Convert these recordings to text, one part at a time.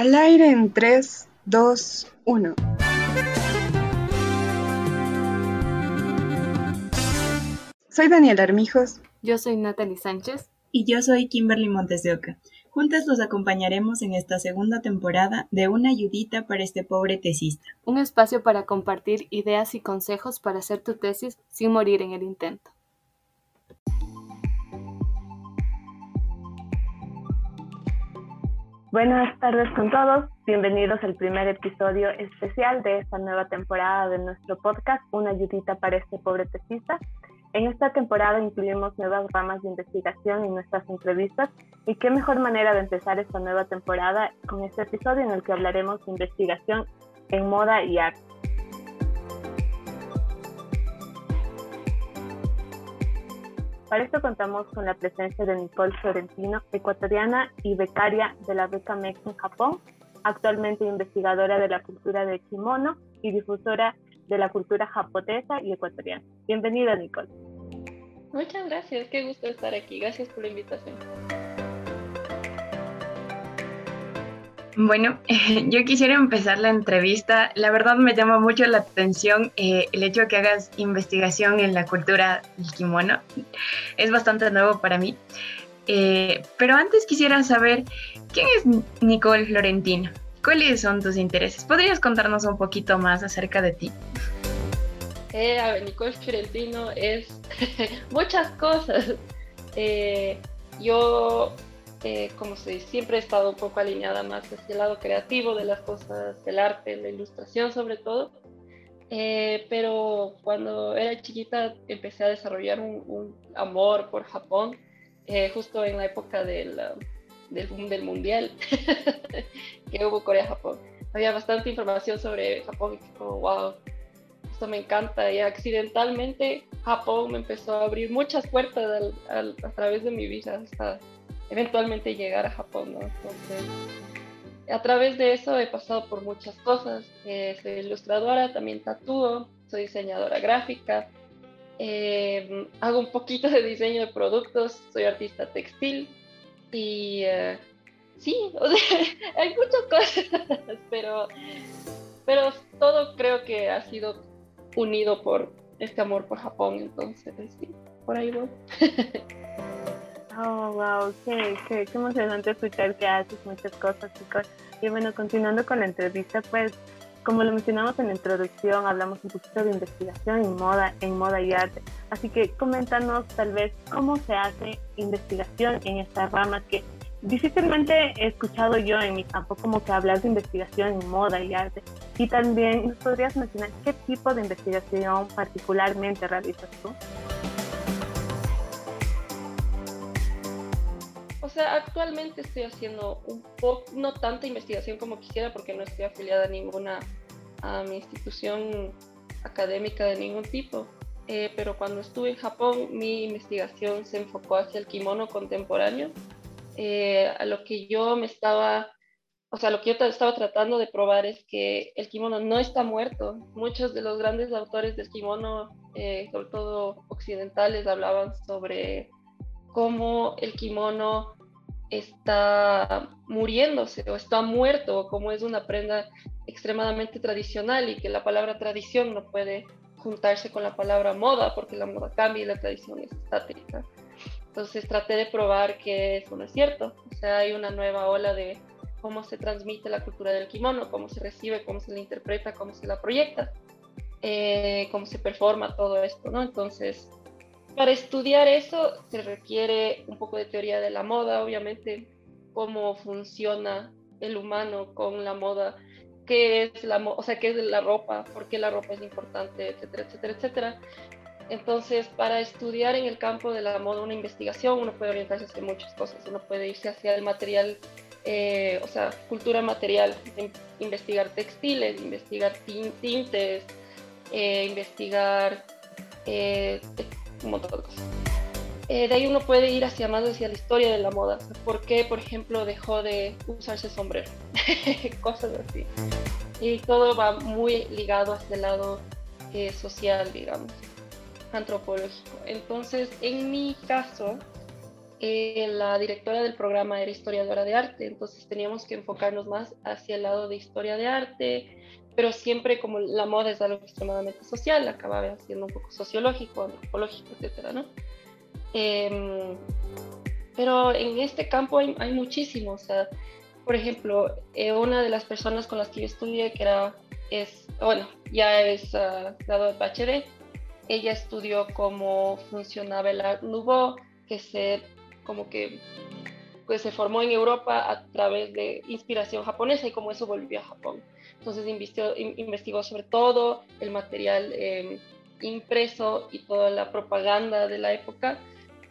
Al aire en 3, 2, 1. Soy Daniel Armijos. Yo soy Natalie Sánchez. Y yo soy Kimberly Montes de Oca. Juntas los acompañaremos en esta segunda temporada de Una ayudita para este pobre tesista. Un espacio para compartir ideas y consejos para hacer tu tesis sin morir en el intento. Buenas tardes con todos, bienvenidos al primer episodio especial de esta nueva temporada de nuestro podcast, Una ayudita para este pobre tesista. En esta temporada incluimos nuevas ramas de investigación en nuestras entrevistas y qué mejor manera de empezar esta nueva temporada con este episodio en el que hablaremos de investigación en moda y arte. Para esto contamos con la presencia de Nicole Florentino, ecuatoriana y becaria de la beca MEX en Japón, actualmente investigadora de la cultura de kimono y difusora de la cultura japonesa y ecuatoriana. Bienvenida, Nicole. Muchas gracias, qué gusto estar aquí. Gracias por la invitación. Bueno, yo quisiera empezar la entrevista. La verdad me llama mucho la atención eh, el hecho de que hagas investigación en la cultura del kimono. Es bastante nuevo para mí. Eh, pero antes quisiera saber, ¿quién es Nicole Florentino? ¿Cuáles son tus intereses? ¿Podrías contarnos un poquito más acerca de ti? Eh, Nicole Florentino es muchas cosas. yo eh, como se siempre he estado un poco alineada más hacia el lado creativo de las cosas, del arte, la ilustración sobre todo. Eh, pero cuando era chiquita empecé a desarrollar un, amor por Japón, eh, justo en la época del, del boom del mundial que hubo Corea-Japón. Había bastante información sobre Japón y como, wow, esto me encanta. Y accidentalmente Japón me empezó a abrir muchas puertas a través de mi vida hasta eventualmente llegar a Japón, ¿no? Entonces, a través de eso he pasado por muchas cosas. Eh, soy ilustradora, también tatúo, soy diseñadora gráfica, eh, hago un poquito de diseño de productos, soy artista textil y eh, sí, hay muchas cosas, pero, pero todo creo que ha sido unido por este amor por Japón, entonces sí, por ahí voy. Oh, wow, qué, qué, emocionante escuchar que haces muchas cosas, chicos. Y bueno, continuando con la entrevista, pues, como lo mencionamos en la introducción, hablamos un poquito de investigación en moda, en moda y arte. Así que coméntanos tal vez cómo se hace investigación en estas ramas que difícilmente he escuchado yo en mi campo como que hablar de investigación en moda y arte. Y también nos podrías mencionar qué tipo de investigación particularmente realizas tú. O sea, actualmente estoy haciendo un poco, no tanta investigación como quisiera porque no estoy afiliada a ninguna a mi institución académica de ningún tipo. Eh, pero cuando estuve en Japón, mi investigación se enfocó hacia el kimono contemporáneo, eh, a lo que yo me estaba, o sea, lo que yo estaba tratando de probar es que el kimono no está muerto. Muchos de los grandes autores del kimono, eh, sobre todo occidentales, hablaban sobre cómo el kimono está muriéndose o está muerto, como es una prenda extremadamente tradicional y que la palabra tradición no puede juntarse con la palabra moda porque la moda cambia y la tradición es estática. Entonces traté de probar que eso no es cierto. O sea, hay una nueva ola de cómo se transmite la cultura del kimono, cómo se recibe, cómo se la interpreta, cómo se la proyecta, eh, cómo se performa todo esto, ¿no? Entonces para estudiar eso se requiere un poco de teoría de la moda, obviamente, cómo funciona el humano con la moda, qué es la, o sea, qué es la ropa, por qué la ropa es importante, etcétera, etcétera, etcétera. Entonces, para estudiar en el campo de la moda una investigación, uno puede orientarse hacia muchas cosas. Uno puede irse hacia el material, eh, o sea, cultura material, investigar textiles, investigar tintes, eh, investigar eh, un montón de cosas. Eh, de ahí uno puede ir hacia más hacia la historia de la moda. ¿Por qué, por ejemplo, dejó de usarse sombrero? cosas así. Y todo va muy ligado hacia el lado eh, social, digamos, antropológico. Entonces, en mi caso, eh, la directora del programa era historiadora de arte, entonces teníamos que enfocarnos más hacia el lado de historia de arte, pero siempre como la moda es algo extremadamente social, acababa siendo un poco sociológico, antropológico, etcétera, ¿no? Em, pero en este campo hay, hay muchísimo, o sea, por ejemplo, eh, una de las personas con las que yo estudié, que era, es, bueno, ya es uh, de Bachelet, ella estudió cómo funcionaba el Art Nouveau, que se como que pues se formó en Europa a través de inspiración japonesa y cómo eso volvió a Japón. Entonces investigó, investigó sobre todo el material em, impreso y toda la propaganda de la época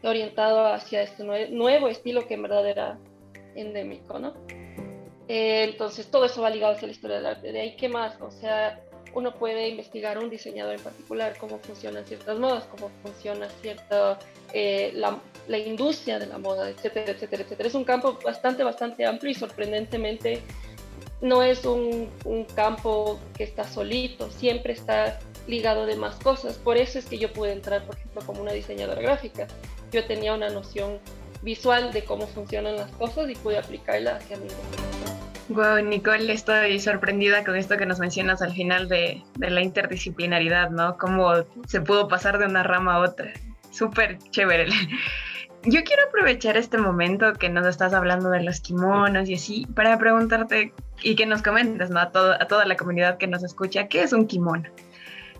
orientado hacia este nuevo estilo que en verdad era endémico, ¿no? Eh, entonces todo eso va ligado hacia la historia del arte. De ahí, ¿qué más? O sea, uno puede investigar un diseñador en particular, cómo funcionan ciertas modas, cómo funciona cierta, eh, la, industria de la moda, etcétera, etcétera, etcétera. Es un campo bastante, bastante amplio y sorprendentemente no es un, campo que está solito, siempre está ligado de más cosas. Por eso es que yo pude entrar, por ejemplo, como una diseñadora gráfica. Yo tenía una noción visual de cómo funcionan las cosas y pude aplicarla hacia mi Wow, Nicole, estoy sorprendida con esto que nos mencionas al final de, de la interdisciplinaridad, ¿no? Cómo se pudo pasar de una rama a otra. Súper chévere. Yo quiero aprovechar este momento que nos estás hablando de los kimonos y así para preguntarte y que nos comentes, ¿no? A, todo, a toda la comunidad que nos escucha, ¿qué es un kimono?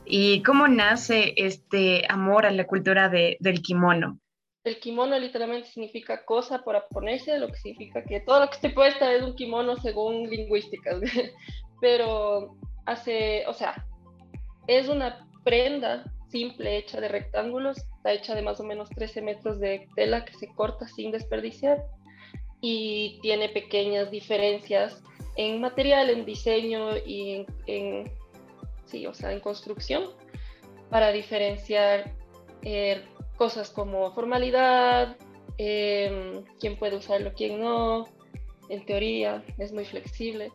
¿Y cómo nace este amor a la cultura de, del kimono? El kimono literalmente significa cosa para ponerse, lo que significa que todo lo que esté puesta es un kimono según lingüísticas. Pero hace, o sea, es una prenda simple hecha de rectángulos, está hecha de más o menos 13 metros de tela que se corta sin desperdiciar y tiene pequeñas diferencias en material, en diseño y en, sí, o sea, en construcción para diferenciar eh, cosas como formalidad, em, quién puede usarlo, quién no, en teoría es muy flexible,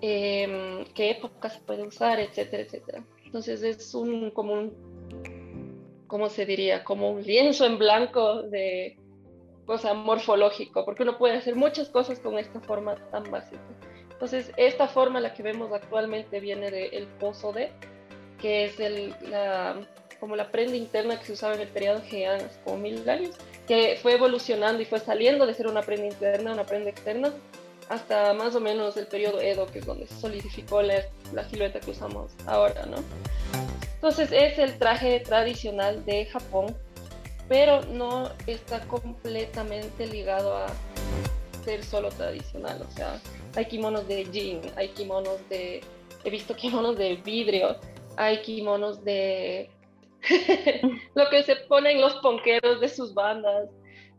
em, qué época se puede usar, etcétera, etcétera. Entonces es un como un, ¿cómo se diría? Como un lienzo en blanco de cosa morfológico, porque uno puede hacer muchas cosas con esta forma tan básica. Entonces, esta forma, la que vemos actualmente, viene del pozo de, que es el, la, como la prenda interna que se usaba en el periodo Heian, como mil que fue evolucionando y fue saliendo de ser una prenda interna a una prenda externa hasta más o menos el periodo Edo, que es donde se solidificó la, la silueta que usamos ahora, ¿no? Entonces es el traje tradicional de Japón, pero no está completamente ligado a ser solo tradicional, o sea, hay kimonos de jean, hay kimonos de, he visto kimonos de vidrio, hay kimonos de lo que se ponen los ponqueros de sus bandas,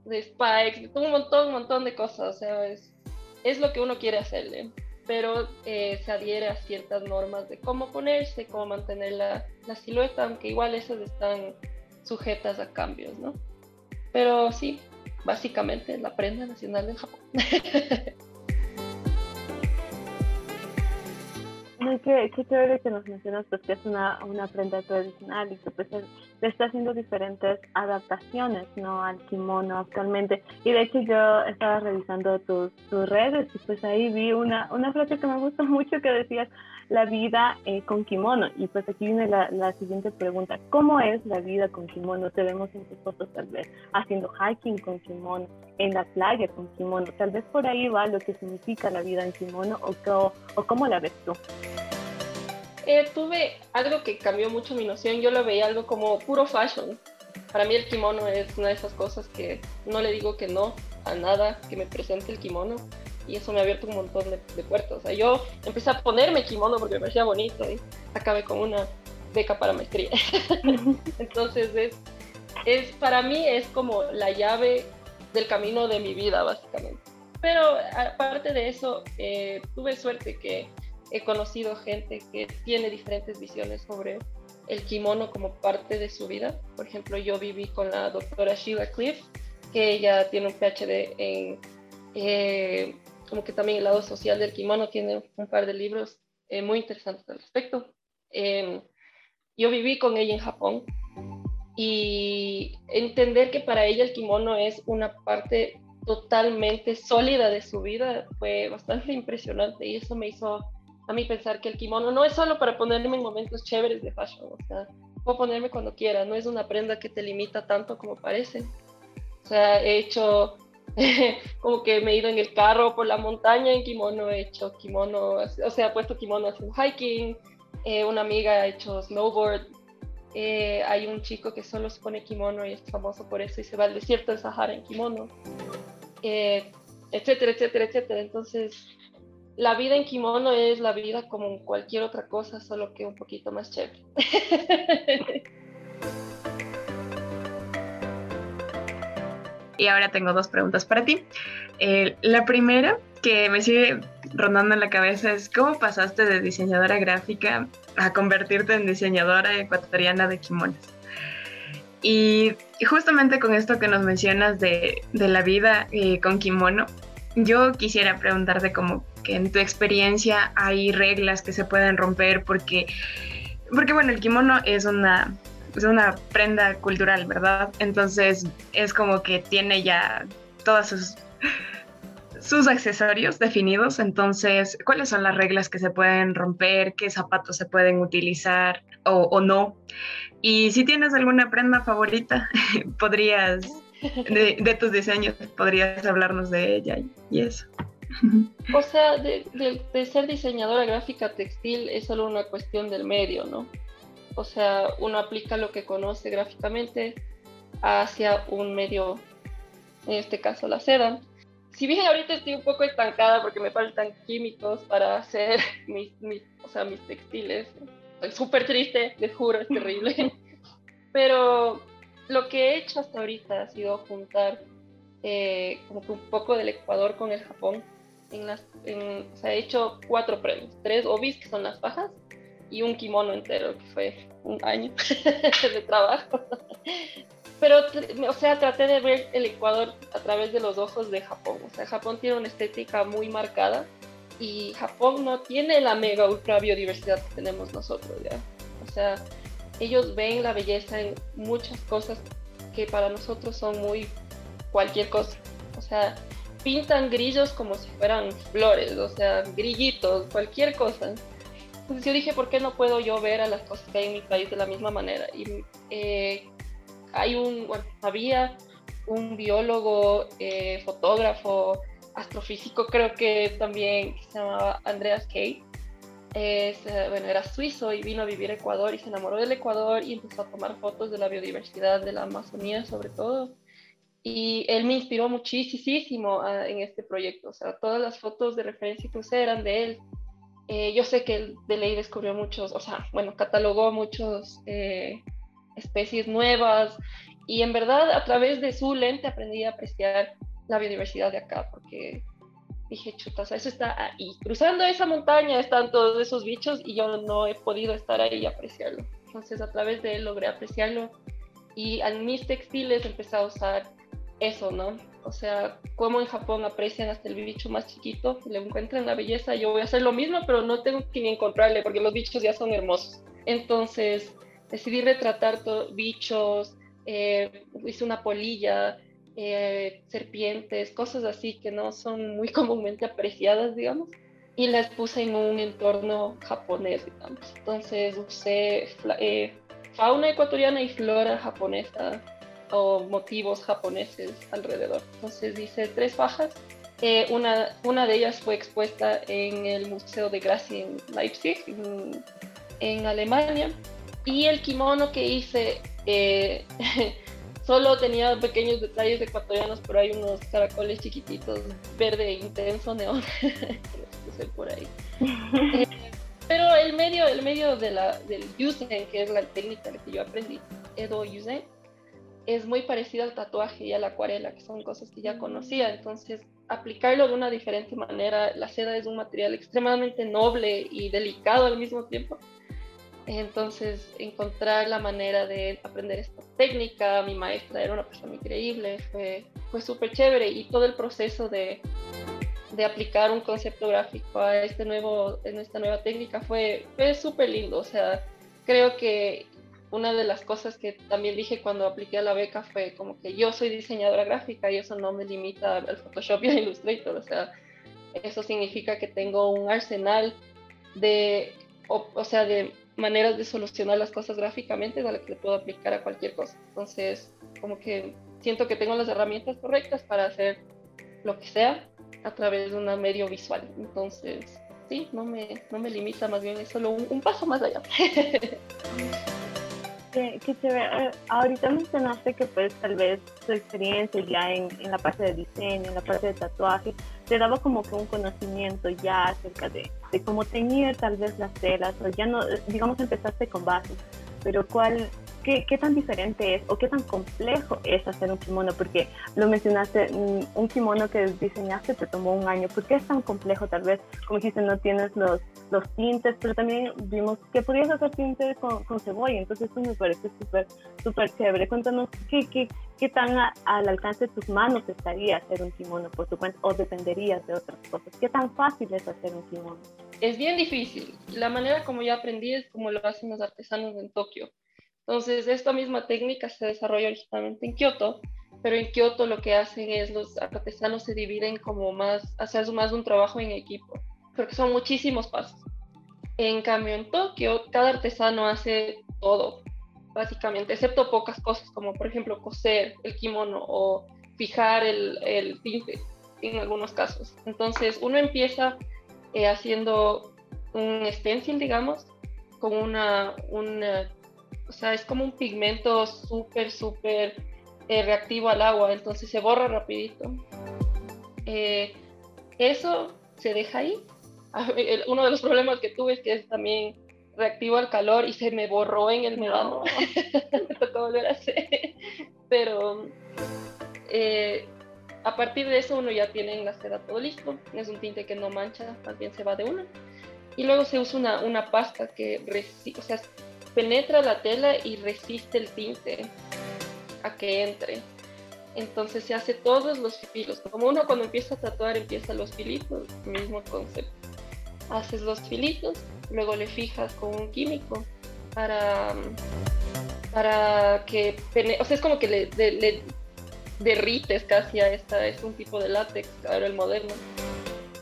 de spikes, un montón, un montón de cosas, o sea, es, lo que uno quiere hacerle, pero eh, se adhiere a ciertas normas de cómo ponerse, cómo mantener la, silueta, aunque igual esas están sujetas a cambios, ¿no? Pero sí, básicamente la prenda nacional de Japón. Ay, qué, qué chévere que nos mencionas pues que es una, una prenda tradicional y que pues le está haciendo diferentes adaptaciones ¿no? al kimono actualmente. Y de hecho yo estaba revisando tus, tus redes y pues ahí vi una, una frase que me gustó mucho que decías la vida eh, con kimono. Y pues aquí viene la, la, siguiente pregunta. ¿Cómo es la vida con kimono? Te vemos en tus fotos tal vez haciendo hiking con kimono, en la playa con kimono. Tal vez por ahí va lo que significa la vida en kimono o, cómo la ves tú. Eh, tuve algo que cambió mucho mi noción. Yo lo veía algo como puro fashion. Para mí el kimono es una de esas cosas que no le digo que no a nada que me presente el kimono y eso me ha abierto un montón de, puertas. O sea, yo empecé a ponerme kimono porque me parecía bonito y acabé con una beca para maestría. Entonces es, es, para mí es como la llave del camino de mi vida, básicamente. Pero aparte de eso, eh, tuve suerte que he conocido gente que tiene diferentes visiones sobre el kimono como parte de su vida. Por ejemplo, yo viví con la doctora Sheila Cliff, que ella tiene un PhD en eh, como que también el lado social del kimono, tiene un par de libros eh, muy interesantes al respecto. Em, yo viví con ella en Japón y entender que para ella el kimono es una parte totalmente sólida de su vida fue bastante impresionante y eso me hizo a mí pensar que el kimono no es solo para ponerme en momentos chéveres de fashion, o sea, puedo ponerme cuando quiera, no es una prenda que te limita tanto como parece. O sea, he hecho como que me he ido en el carro por la montaña en kimono, he hecho kimono, o sea, he puesto kimono haciendo hiking, eh, una amiga ha hecho snowboard, eh, hay un chico que solo se pone kimono y es famoso por eso y se va al desierto de Sahara en kimono, eh, etcétera, etcétera, etcétera. Entonces, la vida en kimono es la vida como cualquier otra cosa, solo que un poquito más chévere. y ahora tengo dos preguntas para ti. Eh, la primera, que me sigue rondando en la cabeza, es cómo pasaste de diseñadora gráfica a convertirte en diseñadora ecuatoriana de kimonos. Y justamente con esto que nos mencionas de, la vida eh, con kimono, yo quisiera preguntarte como que en tu experiencia hay reglas que se pueden romper porque, porque bueno, el kimono es una, es una prenda cultural, ¿verdad? Entonces es como que tiene ya todos sus, sus accesorios definidos. Entonces, ¿cuáles son las reglas que se pueden romper? ¿Qué zapatos se pueden utilizar o, o no? Y si tienes alguna prenda favorita, podrías, de, de, tus diseños, podrías hablarnos de ella y eso. O sea, de, de, ser diseñadora gráfica textil es solo una cuestión del medio, ¿no? O sea, uno aplica lo que conoce gráficamente hacia un medio, en este caso la seda. Si bien ahorita estoy un poco estancada porque me faltan químicos para hacer mis, mis, o sea, mis textiles, estoy súper triste, les juro, es terrible. Pero lo que he hecho hasta ahorita ha sido juntar eh, como que un poco del Ecuador con el Japón en las, se ha hecho cuatro premios, tres obis, que son las fajas, y un kimono entero, que fue un año de trabajo. Pero, o sea, traté de ver el Ecuador a través de los ojos de Japón. O sea, Japón tiene una estética muy marcada y Japón no tiene la mega ultra biodiversidad que tenemos nosotros, ¿ya? O sea, ellos ven la belleza en muchas cosas que para nosotros son muy cualquier cosa. O sea, pintan grillos como si fueran flores, o sea, grillitos, cualquier cosa. Entonces yo dije, ¿por qué no puedo yo ver a las cosas que hay en mi país de la misma manera? Y eh, hay un, bueno, había un biólogo, eh, fotógrafo, astrofísico, creo que también se llamaba Andreas Kay. Eh, bueno, era suizo y vino a vivir a Ecuador y se enamoró del Ecuador y empezó a tomar fotos de la biodiversidad de la Amazonía sobre todo y él me inspiró muchísimo ah, en este proyecto. O sea, todas las fotos de referencia que usé eran de él. Eh, yo sé que él de ley descubrió muchos, o sea, bueno, catalogó muchas eh, especies nuevas y en verdad a través de su lente aprendí a apreciar la biodiversidad de acá porque dije, chuta, eso está ahí. Cruzando esa montaña están todos esos bichos y yo no he podido estar ahí y apreciarlo. Entonces a través de él logré apreciarlo y en mis textiles empecé a usar eso, ¿no? O sea, como en Japón aprecian hasta el bicho más chiquito, le encuentran la belleza, yo voy a hacer lo mismo, pero no tengo que encontrarle porque los bichos ya son hermosos. Entonces decidí retratar bichos, eh, hice una polilla, eh, serpientes, cosas así que no son muy comúnmente apreciadas, digamos, y las puse en un entorno japonés, digamos. Entonces usé eh, fauna ecuatoriana y flora japonesa o motivos japoneses alrededor. Entonces dice tres fajas. Eh, una, una de ellas fue expuesta en el Museo de Gracia en Leipzig, en, Alemania. Y el kimono que hice eh, solo tenía pequeños detalles ecuatorianos, pero hay unos caracoles chiquititos, verde intenso, neón. por ahí. Eh, pero el medio, el medio de la, del Yusen, que es la técnica que yo aprendí, Edo Yusen, es muy parecido al tatuaje y a la acuarela, que son cosas que ya conocía. Entonces, aplicarlo de una diferente manera, la seda es un material extremadamente noble y delicado al mismo tiempo. Entonces, encontrar la manera de aprender esta técnica, mi maestra era una persona increíble, fue, fue súper chévere y todo el proceso de, de aplicar un concepto gráfico a este nuevo, en esta nueva técnica fue, fue súper lindo. O sea, creo que una de las cosas que también dije cuando apliqué a la beca fue como que yo soy diseñadora gráfica y eso no me limita al Photoshop y al Illustrator, o sea, eso significa que tengo un arsenal de, o, sea, de maneras de solucionar las cosas gráficamente a la que le puedo aplicar a cualquier cosa. Entonces, como que siento que tengo las herramientas correctas para hacer lo que sea a través de un medio visual. Entonces, sí, no me, no me limita, más bien es solo un, un paso más allá. Qué, chévere. Eh, ahorita mencionaste que pues tal vez tu experiencia ya en, en, la parte de diseño, en la parte de tatuaje, te daba como que un conocimiento ya acerca de, de cómo teñir tal vez las telas, o ya no, digamos empezaste con bases, pero cuál, ¿Qué, ¿qué, tan diferente es o qué tan complejo es hacer un kimono? Porque lo mencionaste, un kimono que diseñaste te tomó un año. ¿Por qué es tan complejo? Tal vez, como dijiste, no tienes los, los tintes, pero también vimos que podías hacer tintes con, con cebolla. Entonces, eso me parece súper, súper chévere. Cuéntanos qué, qué, qué tan al alcance de tus manos estaría hacer un kimono por tu cuenta o dependerías de otras cosas. ¿Qué tan fácil es hacer un kimono? Es bien difícil. La manera como yo aprendí es como lo hacen los artesanos en Tokio entonces, esta misma técnica se desarrolla originalmente en Kioto, pero en Kioto lo que hacen es los artesanos se dividen como más, hacer más un trabajo en equipo, porque son muchísimos pasos. En cambio, en Tokio, cada artesano hace todo, básicamente, excepto pocas cosas, como por ejemplo coser el kimono o fijar el, el tinte en algunos casos. Entonces, uno empieza eh, haciendo un stencil, digamos, con una, una o sea, es como un pigmento súper, súper eh, reactivo al agua, entonces se borra rapidito. Eh, eso se deja ahí. Uno de los problemas que tuve es que es también reactivo al calor y se me borró en el verano. me tocó volver a hacer. Pero eh, a partir de eso uno ya tiene en la seda todo listo. Es un tinte que no mancha, más bien se va de una. Y luego se usa una, una pasta que, o sea, penetra la tela y resiste el tinte a que entre. Entonces se hace todos los filos. Como uno cuando empieza a tatuar empieza los filitos, mismo concepto. Haces los filitos, luego le fijas con un químico para, para que, o sea, es como que le, derrites casi a esta, es un tipo de látex, claro, el moderno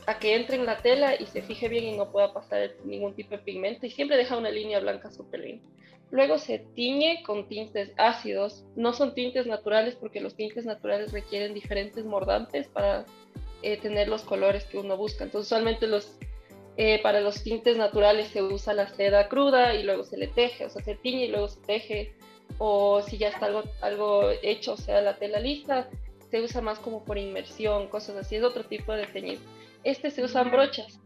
a que entre en la tela y se fije bien y no pueda pasar ningún tipo de pigmento y siempre deja una línea blanca súper linda. Luego se tiñe con tintes ácidos. No son tintes naturales porque los tintes naturales requieren diferentes mordantes para eh, tener los colores que uno busca. Entonces usualmente los, eh, para los tintes naturales se usa la seda cruda y luego se le teje, o sea, se tiñe y luego se teje. O si ya está algo, algo hecho, o sea, la tela lista, se usa más como por inmersión, cosas así. Es otro tipo de teñido este se usan brochas.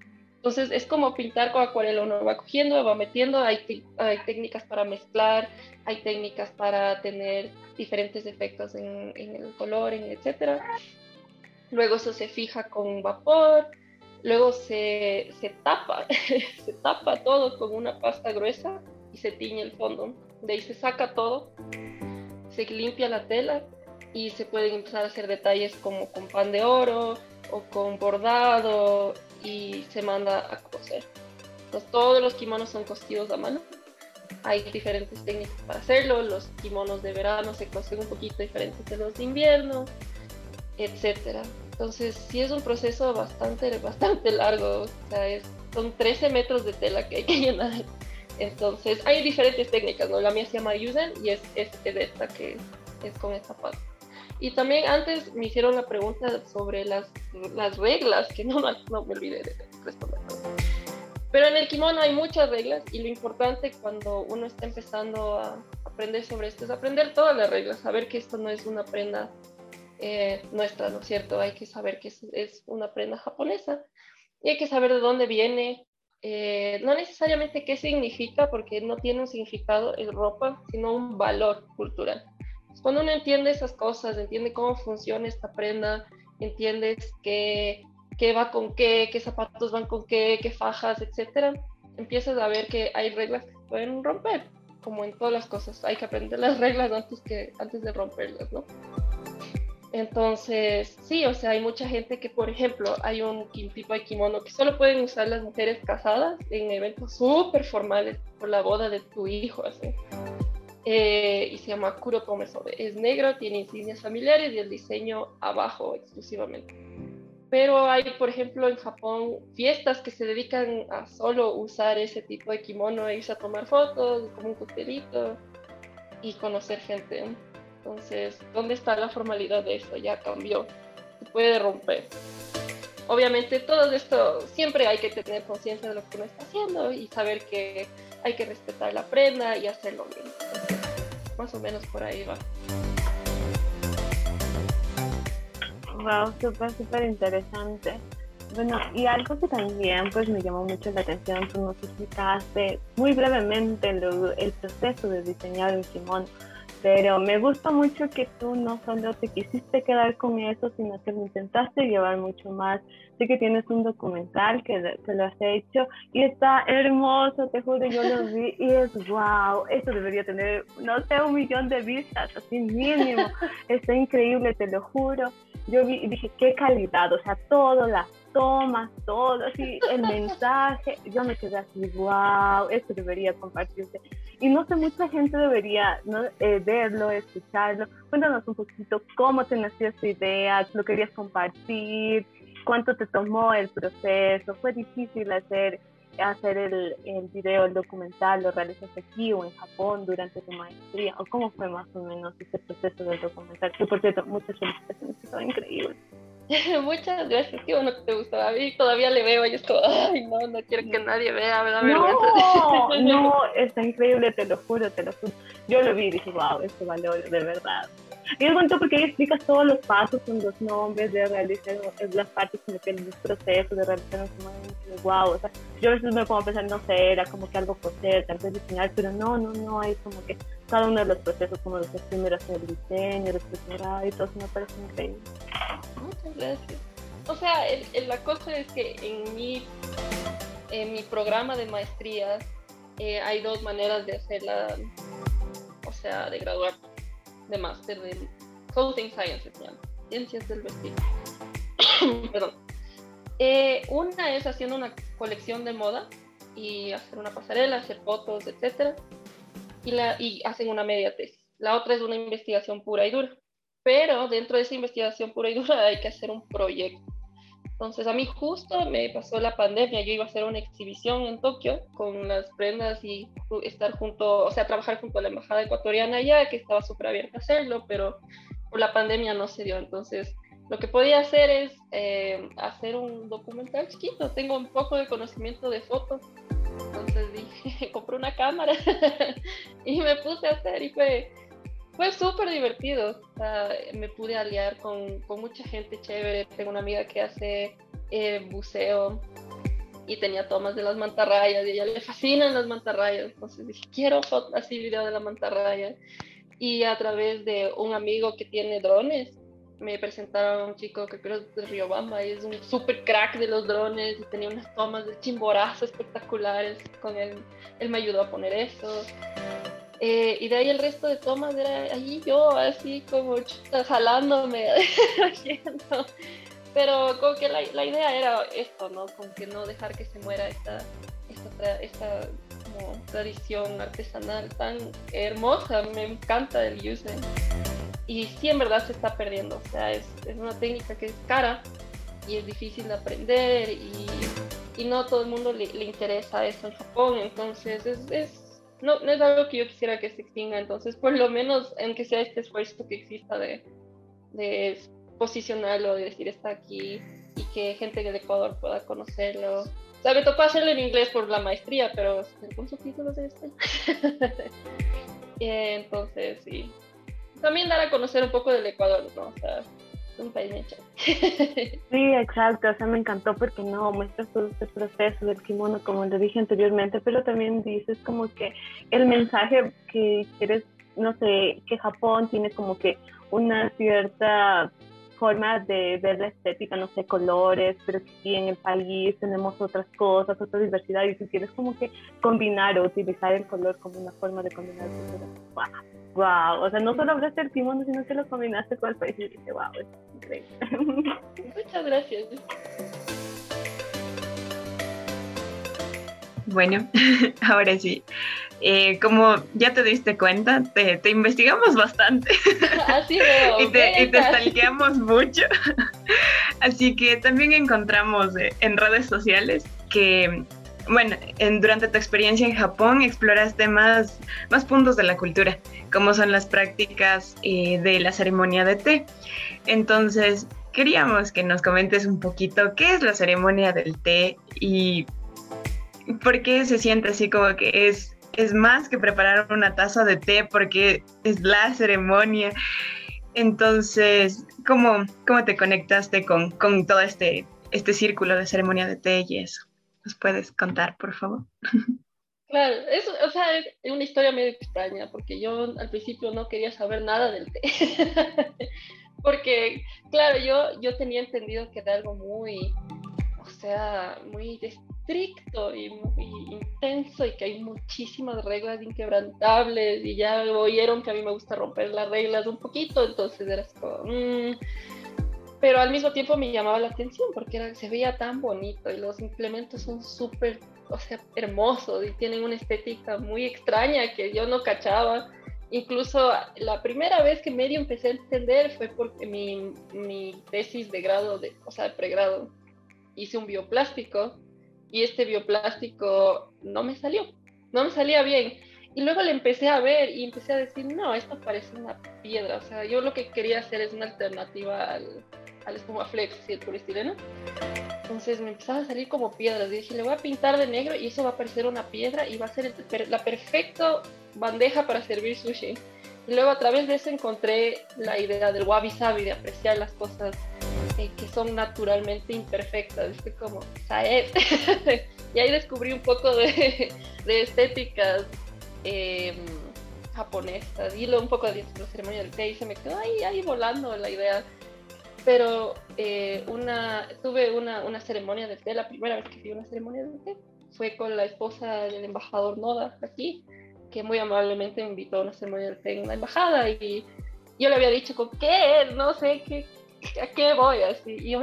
Entonces es como pintar con acuarela, uno va cogiendo, va metiendo, hay, hay técnicas para mezclar, hay técnicas para tener diferentes efectos en, el color, en etcétera. Luego eso se fija con vapor, luego se, se tapa, se tapa todo con una pasta gruesa y se tiñe el fondo. De ahí se saca todo, se limpia la tela y se pueden empezar a hacer detalles como con pan de oro, o con bordado y se manda a coser. Entonces, todos los kimonos son cosidos a mano. Hay diferentes técnicas para hacerlo. Los kimonos de verano se cosen un poquito diferentes de los de invierno, etcétera. Entonces, sí es un proceso bastante, bastante largo. O sea, son 13 metros de tela que hay que llenar. Entonces, hay diferentes técnicas, ¿no? La mía se llama Yuzen y es, es de esta que es con esta pasta. Y también antes me hicieron la pregunta sobre las, las reglas, que no, no me olvidé de responder. Pero en el kimono hay muchas reglas y lo importante cuando uno está empezando a aprender sobre esto es aprender todas las reglas, saber que esto no es una prenda eh, nuestra, ¿no es cierto? Hay que saber que es, es, una prenda japonesa y hay que saber de dónde viene, eh, no necesariamente qué significa, porque no tiene un significado en ropa, sino un valor cultural. Cuando uno entiende esas cosas, entiende cómo funciona esta prenda, entiendes qué, qué va con qué, qué zapatos van con qué, qué fajas, etcétera, empiezas a ver que hay reglas que pueden romper, como en todas las cosas. Hay que aprender las reglas antes, que, antes de romperlas, ¿no? Entonces, sí, o sea, hay mucha gente que, por ejemplo, hay un tipo de kimono que solo pueden usar las mujeres casadas en eventos súper formales por la boda de tu hijo, así eh, y se llama Kuro Tomesobe. Es negro, tiene insignias familiares y el diseño abajo exclusivamente. Pero hay, por ejemplo, en Japón fiestas que se dedican a solo usar ese tipo de kimono e irse a tomar fotos como un coctelito y conocer gente. Entonces, ¿dónde está la formalidad de eso? Ya cambió. Se puede romper. Obviamente, todo esto siempre hay que tener conciencia de lo que uno está haciendo y saber que hay que respetar la prenda y hacerlo bien. más o menos por ahí va. Wow, súper, súper interesante. Bueno, y algo que también pues me llamó mucho la atención, tú nos explicaste muy brevemente el proceso de diseñar un kimono pero me gusta mucho que tú no solo te quisiste quedar con eso, sino que lo intentaste llevar mucho más. Sé que tienes un documental que, que lo has hecho y está hermoso, te juro, yo lo vi y es wow, esto debería tener, no sé, un millón de vistas, así mínimo. Está increíble, te lo juro. Yo vi y dije, qué calidad, o sea, todo, las tomas, todo, así, el mensaje, yo me quedé así, wow, esto debería compartirse y no sé, mucha gente debería eh, verlo, escucharlo. Cuéntanos un poquito cómo te nació esta idea, lo querías compartir, cuánto te tomó el proceso, fue difícil hacer hacer el, el video, el documental, lo realizaste aquí o en Japón durante tu maestría, o cómo fue más o menos ese proceso del documental, que por cierto, muchas felicitaciones, todo increíble. Muchas gracias, qué bueno que te gustaba. A mí todavía le veo y es como, ay, no, no quiero que nadie vea, ¿verdad? No, no, está increíble, te lo juro, te lo juro. Yo lo vi y dije, wow, este valor, de verdad. Y es bonito porque ahí explicas todos los pasos con los nombres de realizar las partes como que el proceso de realizar momento, wow, o sea, yo a veces me pongo a pensar, no sé, era como que algo coser, tal vez diseñar, pero no, no, no, hay como que cada uno de los procesos, como los primeros el diseño, los y todo eso me parece increíble. Muchas gracias. O sea, el, la cosa es que en mi, en mi programa de maestría eh, hay dos maneras de hacerla, o sea, de graduar de máster de Clothing Science, ciencias del vestido. Perdón. Eh, una es haciendo una colección de moda y hacer una pasarela, hacer fotos, etc. Y, la, y hacen una media tesis. La otra es una investigación pura y dura. Pero dentro de esa investigación pura y dura hay que hacer un proyecto. Entonces a mí justo me pasó la pandemia, yo iba a hacer una exhibición en Tokio con las prendas y estar junto, o sea, trabajar junto a la embajada ecuatoriana allá, que estaba súper abierta a hacerlo, pero por la pandemia no se dio. Entonces lo que podía hacer es eh, hacer un documental chiquito, tengo un poco de conocimiento de fotos, entonces dije, compré una cámara y me puse a hacer y fue fue súper divertido. me pude aliar con, mucha gente chévere. Tengo una amiga que hace eh, buceo y tenía tomas de las mantarrayas y a ella le fascinan las mantarrayas. Entonces dije, quiero así video de la mantarraya. Y a través de un amigo que tiene drones, me presentaron a un chico que creo es de Riobamba y es un súper crack de los drones y tenía unas tomas de chimborazo espectaculares. Con él, él me ayudó a poner eso. Eh, y de ahí el resto de tomas era ahí yo, así como jalándome, haciendo. Pero como que la, la, idea era esto, ¿no? Como que no dejar que se muera esta, esta, esta como tradición artesanal tan hermosa. Me encanta el usen. Y sí, en verdad se está perdiendo. O sea, es, es una técnica que es cara y es difícil de aprender y, y no a todo el mundo le, le interesa eso en Japón. Entonces es, es no, no es algo que yo quisiera que se extinga, entonces por lo menos en que sea este esfuerzo que exista de, de posicionarlo, de decir está aquí y que gente del Ecuador pueda conocerlo. O sea, me tocó hacerlo en inglés por la maestría, pero con subtítulos de español. entonces, sí. También dar a conocer un poco del Ecuador, ¿no? O sea, un Sí, exacto, o sea, me encantó porque no muestras todo este proceso del kimono, como le dije anteriormente, pero también dices como que el mensaje que quieres, no sé, que Japón tiene como que una cierta forma de ver la estética, no sé, colores, pero aquí en el país tenemos otras cosas, otra diversidad, y si quieres como que combinar o utilizar el color como una forma de combinar, wow, wow, o sea, no solo hablaste el kimono, sino que lo combinaste con el país y dije, wow, es increíble. Muchas gracias. Bueno, ahora sí. Eh, como ya te diste cuenta, te, investigamos bastante. Así veo. y te, y te stalkeamos mucho. Así que también encontramos eh, en redes sociales que, bueno, en, durante tu experiencia en Japón exploraste más, más puntos de la cultura, como son las prácticas eh, de la ceremonia de té. Entonces, queríamos que nos comentes un poquito qué es la ceremonia del té y por qué se siente así como que es, es más que preparar una taza de té porque es la ceremonia. Entonces, ¿cómo, cómo te conectaste con, con todo este, este círculo de ceremonia de té y eso? ¿Nos puedes contar, por favor? Claro, eso, o sea, es una historia medio extraña, porque yo al principio no quería saber nada del té. porque, claro, yo, yo tenía entendido que era algo muy, o sea, muy estricto y, intenso y que hay muchísimas reglas inquebrantables y ya oyeron que a mí me gusta romper las reglas un poquito, entonces era como... Mm". Pero al mismo tiempo me llamaba la atención porque era, se veía tan bonito y los implementos son súper, o sea, hermosos y tienen una estética muy extraña que yo no cachaba. Incluso la primera vez que medio empecé a entender fue porque mi, mi tesis de grado, de, o sea, de pregrado, hice un bioplástico y este bioplástico no me salió, no me salía bien. Y luego le empecé a ver y empecé a decir, no, esto parece una piedra. O sea, yo lo que quería hacer es una alternativa al, al espuma flex y el poliestireno. Entonces me empezaba a salir como piedras. Y dije, le voy a pintar de negro y eso va a parecer una piedra y va a ser la perfecta bandeja para servir sushi. Y luego a través de eso encontré la idea del wabi sabi, de apreciar las cosas eh, que son naturalmente imperfectas, ¿viste? Como Saed. y ahí descubrí un poco de, de estéticas eh, japonesas y un poco de la ceremonia del té y se me quedó ahí, ahí volando la idea. Pero eh, una, tuve una, una ceremonia del té, la primera vez que fui una ceremonia del té fue con la esposa del embajador Noda aquí, que muy amablemente me invitó a una ceremonia del té en la embajada y yo le había dicho con qué, no sé qué, ¿a qué voy? Así, y,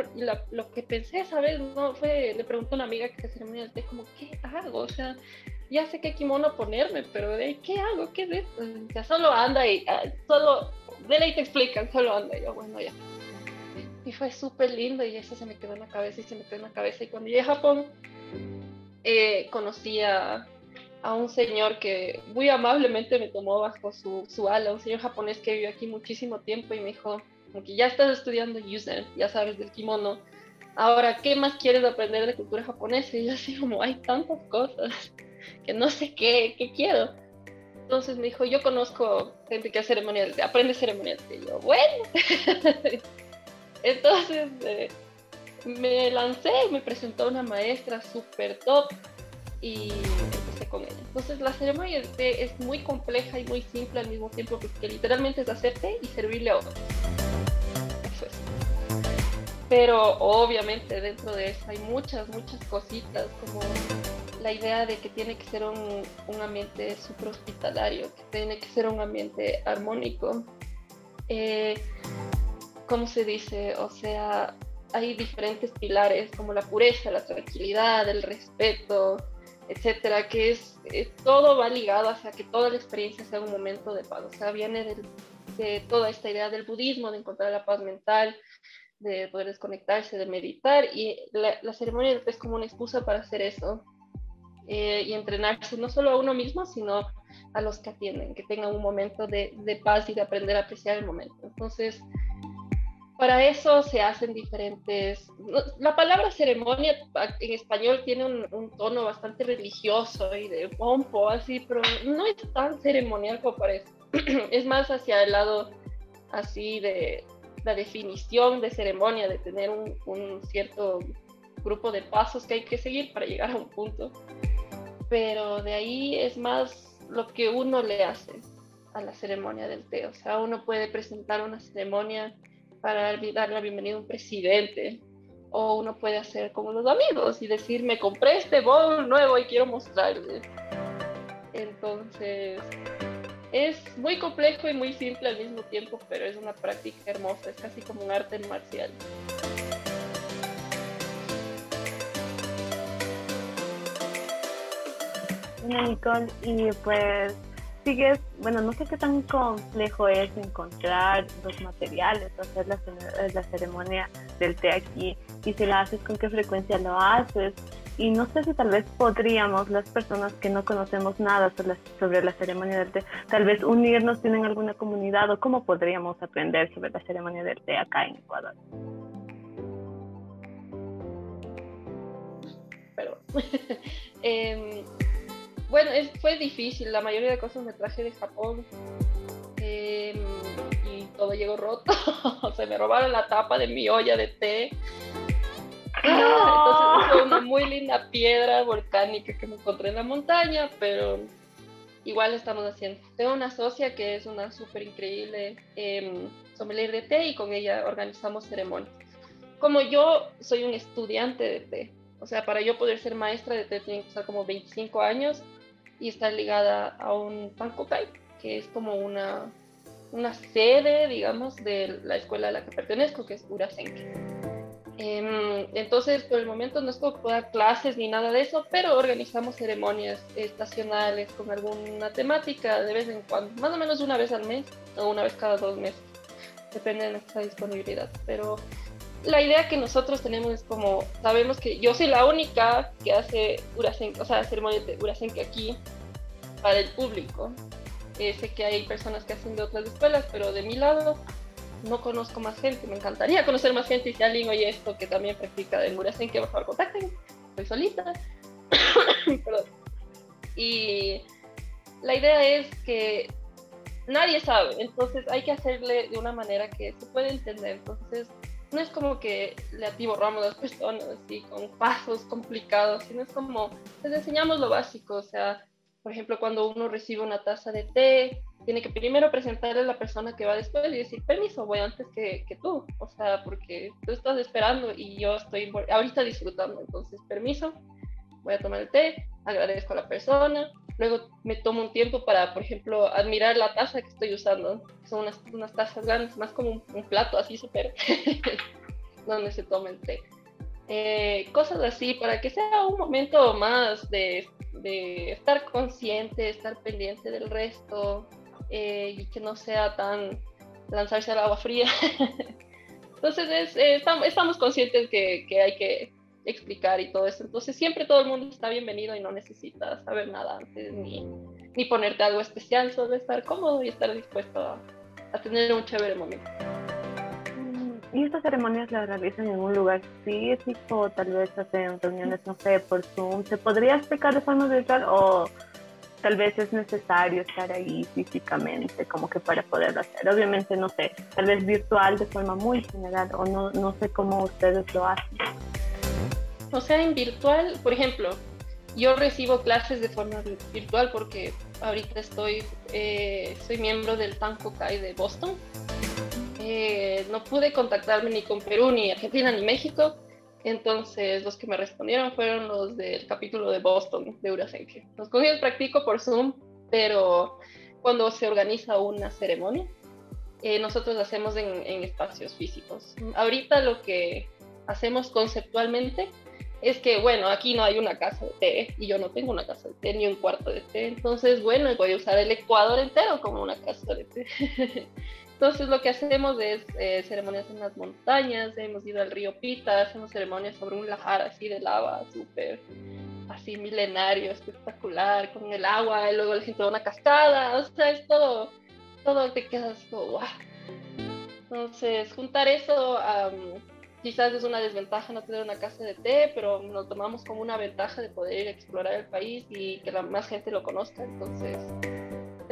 lo que pensé esa vez no fue, le pregunté a una amiga que se ceremonia del té, como, ¿qué hago? O sea, ya sé qué kimono ponerme, pero ¿qué hago? ¿Qué es esto? O sea, solo anda y, ah, solo, de ahí te explican, solo anda. Y yo, bueno, ya. Y fue súper lindo y eso se me quedó en la cabeza y se me quedó en la cabeza. Y cuando llegué a Japón, eh, conocí a, a, un señor que muy amablemente me tomó bajo su, su ala, un señor japonés que vivió aquí muchísimo tiempo y me dijo, como que ya estás estudiando user, ya sabes del kimono, ahora, ¿qué más quieres aprender de cultura japonesa? Y yo así como, hay tantas cosas que no sé qué, qué quiero. Entonces me dijo, yo conozco gente que hace ceremonial, aprende ceremonial. Y yo, bueno. Entonces eh, me lancé, me presentó una maestra súper top y empecé con ella. Entonces la ceremonia té es muy compleja y muy simple al mismo tiempo porque literalmente es hacer té y servirle a otros pero obviamente dentro de eso hay muchas, muchas cositas, como la idea de que tiene que ser un, un ambiente super hospitalario, que tiene que ser un ambiente armónico. Eh, ¿Cómo se dice? O sea, hay diferentes pilares como la pureza, la tranquilidad, el respeto, etcétera, que es, todo va ligado hacia que toda la experiencia sea un momento de paz. O sea, viene de toda esta idea del budismo, de encontrar la paz mental, de poder desconectarse, de meditar, y la, ceremonia es como una excusa para hacer eso eh, y entrenarse no solo a uno mismo, sino a los que atienden, que tengan un momento de, de, paz y de aprender a apreciar el momento. Entonces, para eso se hacen diferentes... La palabra ceremonia en español tiene un, un tono bastante religioso y de pompo, así, pero no es tan ceremonial como parece. es más hacia el lado así de la definición de ceremonia, de tener un, cierto grupo de pasos que hay que seguir para llegar a un punto. Pero de ahí es más lo que uno le hace a la ceremonia del té. O sea, uno puede presentar una ceremonia para dar la bienvenida a un presidente. O uno puede hacer como los amigos y decir, me compré este bowl nuevo y quiero mostrarle. Entonces, es muy complejo y muy simple al mismo tiempo, pero es una práctica hermosa, es casi como un arte marcial. Hola Nicole, y pues sigues, bueno, no sé qué tan complejo es encontrar los materiales hacer la, la ceremonia del té aquí y si la haces, con qué frecuencia lo haces. Y no sé si tal vez podríamos, las personas que no conocemos nada sobre la, ceremonia del té, tal vez unirnos, tienen alguna comunidad o cómo podríamos aprender sobre la ceremonia del té acá en Ecuador. Pero, eh, bueno, fue difícil, la mayoría de cosas me traje de Japón em, y todo llegó roto, se me robaron la tapa de mi olla de té. Entonces fue una muy linda piedra volcánica que me encontré en la montaña, pero igual estamos haciendo. Tengo una socia que es una súper increíble eh, sommelier de té y con ella organizamos ceremonias. Como yo soy un estudiante de té, o sea, para yo poder ser maestra de té tiene que estar como 25 años y está ligada a un Pankokai, que es como una, una sede, digamos, de la escuela a la que pertenezco, que es Urasenke. Em, entonces, por el momento no es como dar clases ni nada de eso, pero organizamos ceremonias estacionales con alguna temática de vez en cuando, más o menos una vez al mes o una vez cada dos meses, depende de nuestra disponibilidad. Pero la idea que nosotros tenemos es como, sabemos que yo soy la única que hace Urasenke, o sea, ceremonias de Urasenke aquí para el público. Eh, sé que hay personas que hacen de otras escuelas, pero de mi lado no conozco más gente. Me encantaría conocer más gente y si alguien oye esto que también practica de Urasenke, por favor contacten. Estoy solita. Y la idea es que nadie sabe, entonces hay que hacerle de una manera que se puede entender. Entonces, no es como que le atiborramos a las personas así con pasos complicados, sino es como les enseñamos lo básico, o sea, por ejemplo, cuando uno recibe una taza de té, tiene que primero presentarle a la persona que va después y decir, permiso, voy antes que, que tú, o sea, porque tú estás esperando y yo estoy ahorita disfrutando, entonces, permiso, voy a tomar el té, agradezco a la persona, luego me tomo un tiempo para, por ejemplo, admirar la taza que estoy usando. Son unas, unas tazas grandes, más como un, plato así súper, donde se toma el té. Eh, cosas así, para que sea un momento más de, de estar consciente, estar pendiente del resto eh, y que no sea tan lanzarse al agua fría. Entonces es, eh, estamos, estamos, conscientes que, que hay que explicar y todo eso. Entonces siempre todo el mundo está bienvenido y no necesitas saber nada antes ni, ni ponerte algo especial, solo estar cómodo y estar dispuesto a, a tener un chévere momento. ¿Y estas ceremonias las realizan en un lugar físico? Tal vez hacen reuniones, no sé, por Zoom. ¿Se podría explicar de forma virtual o tal vez es necesario estar ahí físicamente como que para poderlo hacer? Obviamente, no sé, tal vez virtual de forma muy general o no, no sé cómo ustedes lo hacen. O sea, en virtual, por ejemplo, yo recibo clases de forma virtual porque ahorita estoy, eh, soy miembro del Tanko Kai de Boston. Eh, no pude contactarme ni con Perú, ni Argentina, ni México. Entonces, los que me respondieron fueron los del capítulo de Boston de Urasenke. Los cogidos practico por Zoom, pero cuando se organiza una ceremonia, eh, nosotros hacemos en, en espacios físicos. Ahorita lo que hacemos conceptualmente es que, bueno, aquí no hay una casa de té y yo no tengo una casa de té ni un cuarto de té. Entonces, bueno, voy a usar el Ecuador entero como una casa de té. Entonces, lo que hacemos es eh, ceremonias en las montañas, hemos ido al río Pita, hacemos ceremonias sobre un lajar así de lava, súper así milenario, espectacular, con el agua, y luego la gente va a una cascada, o sea, es todo, todo te quedas como, wow. Entonces, juntar eso a quizás es una desventaja no tener una casa de té, pero lo tomamos como una ventaja de poder ir a explorar el país y que la más gente lo conozca. Entonces,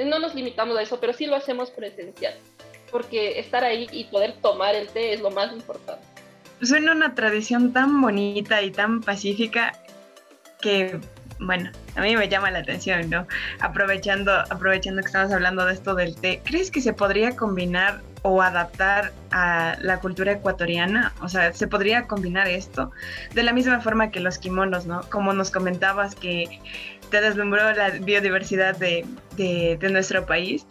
no nos limitamos a eso, pero sí lo hacemos presencial, porque estar ahí y poder tomar el té es lo más importante. Suena una tradición tan bonita y tan pacífica que, bueno, a mí me llama la atención, ¿no? Aprovechando, aprovechando que estamos hablando de esto del té, ¿crees que se podría combinar o adaptar a la cultura ecuatoriana, o sea, se podría combinar esto de la misma forma que los kimonos, ¿no? Como nos comentabas que te deslumbró la biodiversidad de, de, nuestro país.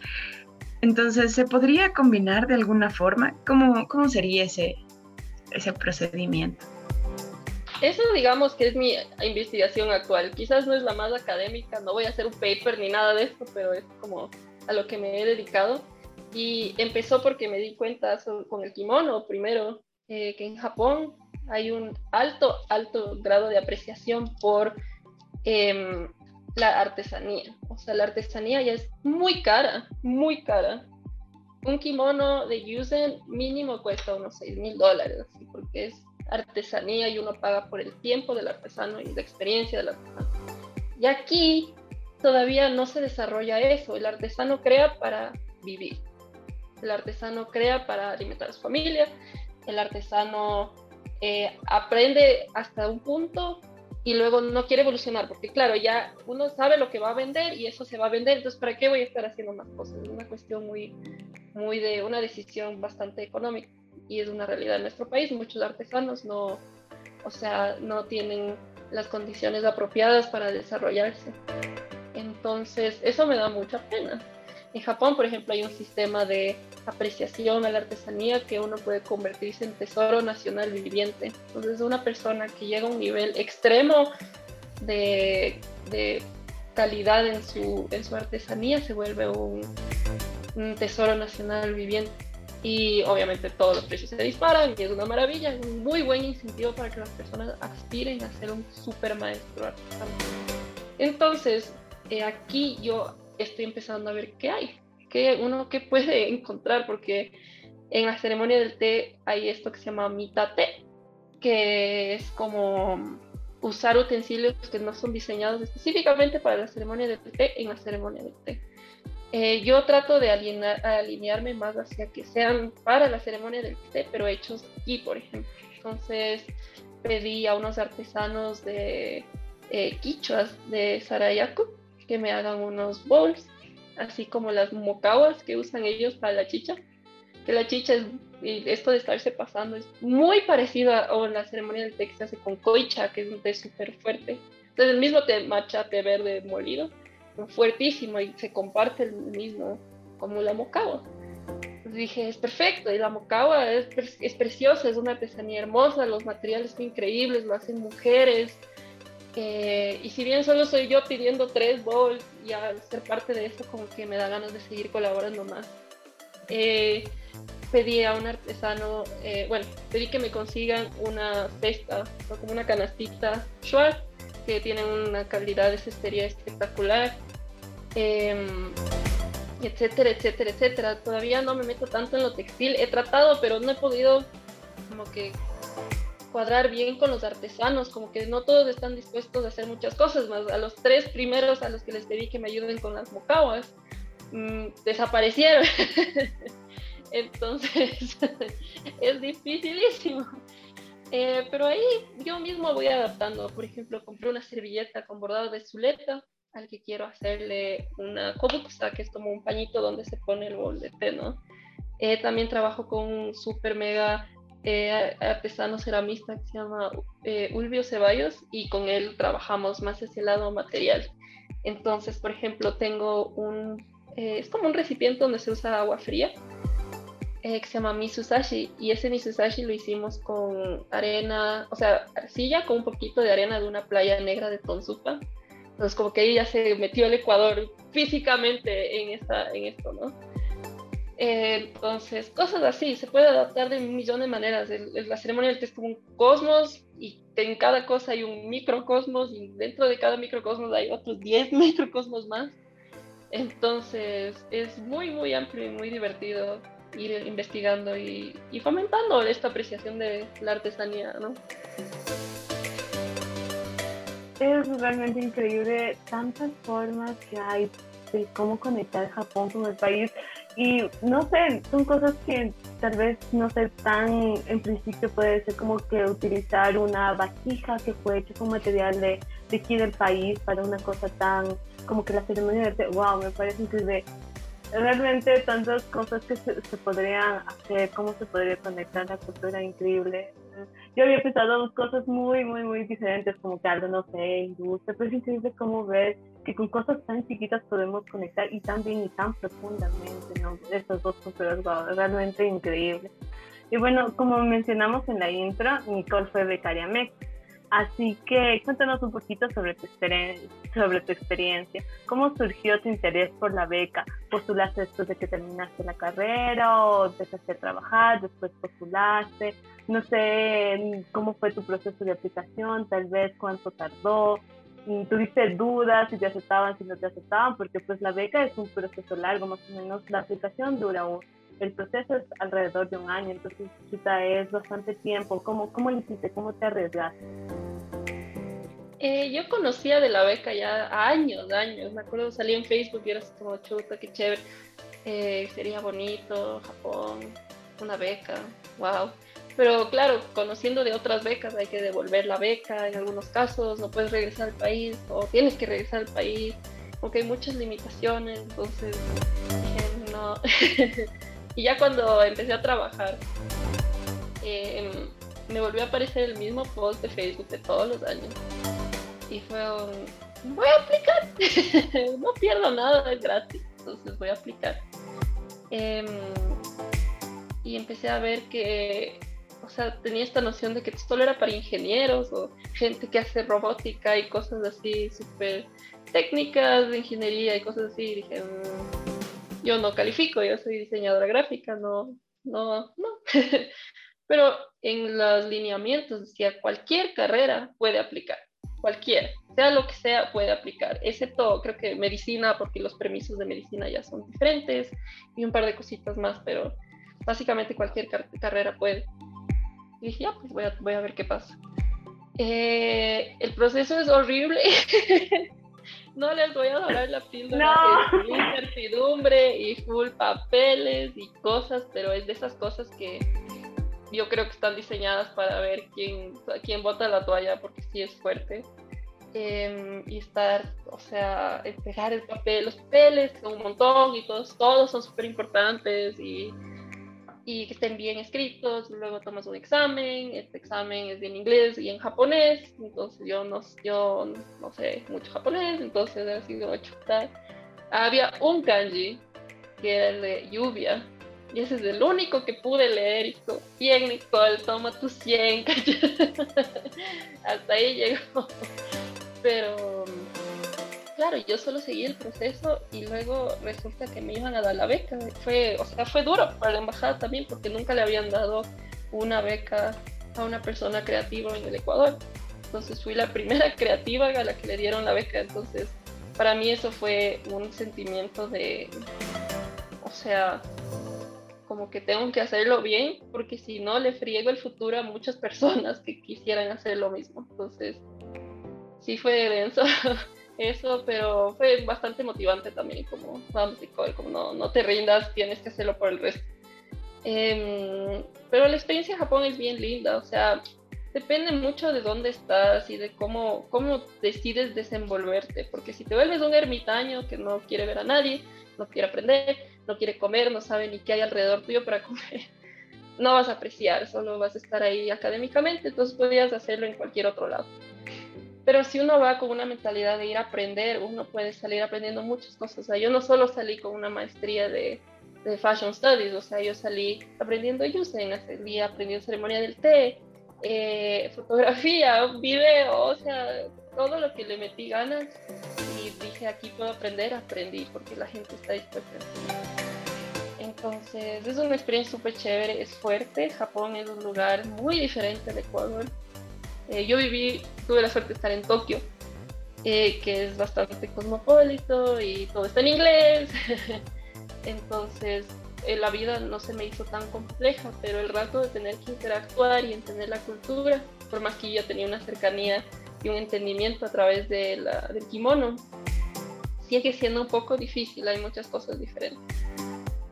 Entonces, ¿se podría combinar de alguna forma? ¿Cómo, cómo sería ese, ese procedimiento? eso digamos que es mi investigación actual. Quizás no es la más académica, no voy a hacer un paper ni nada de esto, pero es como a lo que me he dedicado. Y empezó porque me di cuenta con el kimono primero, eh, que en Japón hay un alto, alto grado de apreciación por em, la artesanía. O sea, la artesanía ya es muy cara, muy cara. Un kimono de Yusen mínimo cuesta unos 6 mil dólares, porque es artesanía y uno paga por el tiempo del artesano y la experiencia del artesano. Y aquí todavía no se desarrolla eso. El artesano crea para vivir. El artesano crea para alimentar a su familia. El artesano eh, aprende hasta un punto y luego no quiere evolucionar, porque claro, ya uno sabe lo que va a vender y eso se va a vender, entonces ¿para qué voy a estar haciendo más cosas? Es una cuestión muy, muy de una decisión bastante económica y es una realidad en nuestro país. Muchos artesanos no, o sea, no tienen las condiciones apropiadas para desarrollarse. Entonces, eso me da mucha pena. En Japón, por ejemplo, hay un sistema de apreciación a la artesanía que uno puede convertirse en tesoro nacional viviente. Entonces, una persona que llega a un nivel extremo de, de calidad en su, en su artesanía se vuelve un, un tesoro nacional viviente y obviamente todos los precios se disparan y es una maravilla, es un muy buen incentivo para que las personas aspiren a ser un super maestro artesano. Entonces, eh, aquí yo estoy empezando a ver qué hay, qué uno que puede encontrar, porque en la ceremonia del té hay esto que se llama mitate, que es como usar utensilios que no son diseñados específicamente para la ceremonia del té en la ceremonia del té. Eh, yo trato de alinearme más hacia que sean para la ceremonia del té, pero hechos aquí, por ejemplo. Entonces pedí a unos artesanos de eh, quichuas de Sarayaku que me hagan unos bowls, así como las mocawas que usan ellos para la chicha. Que la chicha es, y esto de estarse pasando es muy parecido a, la ceremonia del té que se hace con koicha, que es un té súper fuerte. Entonces el mismo té matcha, té verde molido, fuertísimo y se comparte el mismo como la mocawa. dije, es perfecto, y la mocawa es, es preciosa, es una artesanía hermosa, los materiales son increíbles, lo hacen mujeres. Y si bien solo soy yo pidiendo tres bowls, y al ser parte de eso, como que me da ganas de seguir colaborando más. Eh, pedí a un artesano, eh, bueno, pedí que me consigan una cesta, o como una canastita Schwartz, que tienen una calidad de cestería espectacular Em, etcétera, etcétera, etcétera. Todavía no me meto tanto en lo textil. He tratado, pero no he podido como que cuadrar bien con los artesanos, como que no todos están dispuestos a hacer muchas cosas más. A los tres primeros a los que les pedí que me ayuden con las mocawas, mm, desaparecieron. Entonces, es dificilísimo. Eh, pero ahí yo mismo voy adaptando. Por ejemplo, compré una servilleta con bordado de zuleta al que quiero hacerle una kobukusa, que es como un pañito donde se pone el bol de té, ¿no? Eh, también trabajo con un super mega eh, artesano ceramista que se llama eh, Ulvio Ceballos y con él trabajamos más hacia el lado material. Entonces, por ejemplo, tengo un, es como un recipiente donde se usa agua fría, que se llama Misusashi, y ese Misusashi lo hicimos con arena, o sea, arcilla con un poquito de arena de una playa negra de Tonsupa, entonces, como que ya se metió el Ecuador físicamente en, esta, en esto, ¿no? Entonces, cosas así, se puede adaptar de un millón de maneras. la ceremonia del té es como un cosmos y en cada cosa hay un microcosmos y dentro de cada microcosmos hay otros 10 microcosmos más. Entonces, es muy, muy amplio y muy divertido ir investigando y, y fomentando esta apreciación de la artesanía, ¿no? es realmente increíble tantas formas que hay de cómo conectar Japón con el país y no sé, son cosas que tal vez no sé tan en principio puede ser como que utilizar una vasija que fue hecha con material de, de aquí del país para una cosa tan como que la ceremonia de wow, me parece increíble. Realmente tantas cosas que se, se, podrían hacer, cómo se podría conectar la cultura increíble. Yo había pensado cosas muy, muy, muy diferentes, como que algo, no sé, industria, pero es increíble cómo ver que con cosas tan chiquitas podemos conectar y tan bien y tan profundamente, ¿no? Estos dos culturas, realmente increíble. Y bueno, como mencionamos en la intro, Nicole fue becaria MEC. Así que cuéntanos un poquito sobre tu, sobre tu experiencia. ¿Cómo surgió tu interés por la beca? ¿Postulaste después de que terminaste la carrera o empezaste a trabajar, después postulaste? No sé cómo fue tu proceso de aplicación, tal vez cuánto tardó. ¿Tuviste dudas si te aceptaban, si no te aceptaban? Porque pues la beca es un proceso largo, más o menos la aplicación dura un, el proceso es alrededor de un año, entonces quizá es bastante tiempo. ¿Cómo, cómo lo hiciste? ¿Cómo te arriesgaste? Eh, yo conocía de la beca ya años, años. Me acuerdo, salí en Facebook y era así como chuta, qué chévere. Eh, sería bonito, Japón, una beca, wow. Pero claro, conociendo de otras becas, hay que devolver la beca en algunos casos, no puedes regresar al país o tienes que regresar al país, porque hay muchas limitaciones, entonces no. Y ya cuando empecé a trabajar, em, me volvió a aparecer el mismo post de Facebook de todos los años. Y fue un, voy a aplicar. no pierdo nada, es gratis. Entonces voy a aplicar. Em, y empecé a ver que, o sea, tenía esta noción de que solo era para ingenieros o gente que hace robótica y cosas así súper técnicas de ingeniería y cosas así. Y dije, mm, yo no califico, yo soy diseñadora gráfica, no, no, no. Pero en los lineamientos decía, cualquier carrera puede aplicar, cualquier, sea lo que sea, puede aplicar, excepto creo que medicina, porque los permisos de medicina ya son diferentes y un par de cositas más, pero básicamente cualquier carrera puede. Y dije, ya, pues voy a, voy a ver qué pasa. Eh, el proceso es horrible. no les voy a dar la píldora no. incertidumbre y full papeles y cosas, pero es de esas cosas que yo creo que están diseñadas para ver quién, quién bota la toalla, porque sí es fuerte. Em, y estar, o sea, pegar el papel, los papeles, un montón y todos, todos son súper importantes y y que estén bien escritos, luego tomas un examen, este examen es en inglés y en japonés, entonces yo no, yo no sé mucho japonés, entonces ha sido chuta. Había un kanji que era el de lluvia, y ese es el único que pude leer, y dijo, bien Nicole, toma tus 100, hasta ahí llegó, pero claro, yo solo seguí el proceso y luego resulta que me iban a dar la beca. Fue, o sea, fue duro para la embajada también porque nunca le habían dado una beca a una persona creativa en el Ecuador. Entonces fui la primera creativa a la que le dieron la beca. Entonces, para mí eso fue un sentimiento de, o sea, como que tengo que hacerlo bien porque si no le friego el futuro a muchas personas que quisieran hacer lo mismo. Entonces, sí fue denso. eso, pero fue bastante motivante también, como vamos, Nicole, como no, no te rindas, tienes que hacerlo por el resto. Em, pero la experiencia en Japón es bien linda, o sea, depende mucho de dónde estás y de cómo, cómo decides desenvolverte, porque si te vuelves un ermitaño que no quiere ver a nadie, no quiere aprender, no quiere comer, no sabe ni qué hay alrededor tuyo para comer, no vas a apreciar, solo vas a estar ahí académicamente, entonces podrías hacerlo en cualquier otro lado. Pero si uno va con una mentalidad de ir a aprender, uno puede salir aprendiendo muchas cosas. O sea, yo no solo salí con una maestría de, de Fashion Studies, o sea, yo salí aprendiendo Yusen, salí aprendiendo ceremonia del té, eh, fotografía, video, o sea, todo lo que le metí ganas. Y dije aquí puedo aprender, aprendí porque la gente está dispuesta. Entonces es una experiencia súper chévere, es fuerte, Japón es un lugar muy diferente de Ecuador, eh, yo viví, tuve la suerte de estar en Tokio, eh, que es bastante cosmopolito y todo está en inglés. Entonces, eh, la vida no se me hizo tan compleja, pero el rato de tener que interactuar y entender la cultura, por más que yo tenía una cercanía y un entendimiento a través del kimono, sigue siendo un poco difícil, hay muchas cosas diferentes.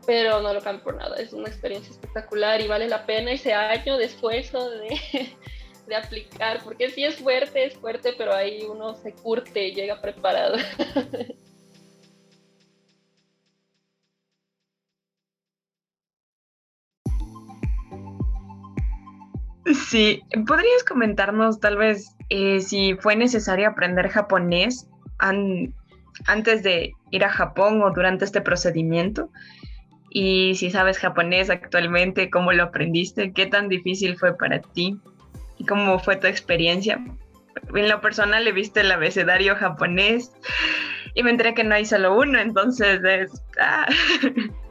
Pero no lo cambio por nada, es una experiencia espectacular y vale la pena ese año de esfuerzo, de, de aplicar, porque si es fuerte, es fuerte, pero ahí uno se curte y llega preparado. Sí, ¿podrías comentarnos tal vez eh, si fue necesario aprender japonés antes de ir a Japón o durante este procedimiento? Y si sabes japonés actualmente, ¿cómo lo aprendiste? ¿Qué tan difícil fue para ti? ¿Y cómo fue tu experiencia? en lo personal he visto el abecedario japonés y me enteré que no hay solo uno, entonces es... Ah.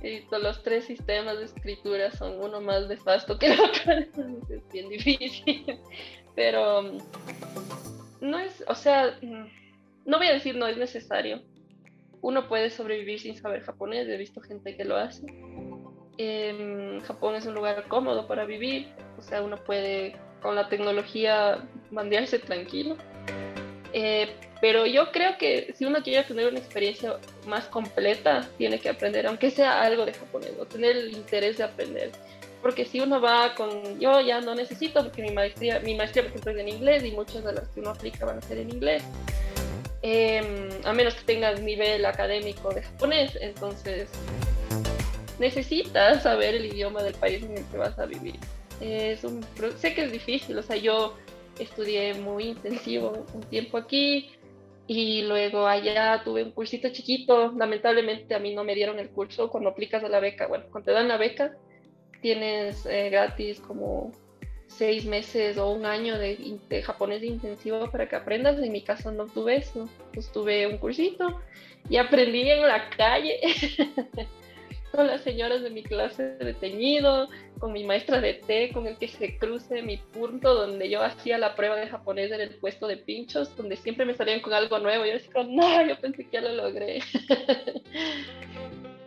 Y los tres sistemas de escritura son uno más nefasto que el otro, es bien difícil. Pero mm, no es, o sea, mm, no voy a decir no es necesario. Uno puede sobrevivir sin saber japonés, he visto gente que lo hace. Em, Japón es un lugar cómodo para vivir, o sea, uno puede con la tecnología mandarse tranquilo. Eh, pero yo creo que si uno quiere tener una experiencia más completa, tiene que aprender, aunque sea algo de japonés, o tener el interés de aprender. Porque si uno va con, yo ya no necesito, porque mi maestría, mi maestría por ejemplo es en inglés y muchas de las que uno aplica van a ser en inglés. Em, a menos que tengas nivel académico de japonés, entonces necesitas saber el idioma del país en el que vas a vivir. Es un, sé que es difícil, o sea, yo estudié muy intensivo un tiempo aquí y luego allá tuve un cursito chiquito. Lamentablemente a mí no me dieron el curso cuando aplicas a la beca. Bueno, cuando te dan la beca, tienes eh, gratis como seis meses o un año de, de, japonés intensivo para que aprendas. En mi caso no tuve eso. Pues tuve un cursito y aprendí en la calle. con las señoras de mi clase de teñido, con mi maestra de té, con el que se cruce mi punto donde yo hacía la prueba de japonés en el puesto de pinchos, donde siempre me salían con algo nuevo. Yo decía, no, yo pensé que ya lo logré.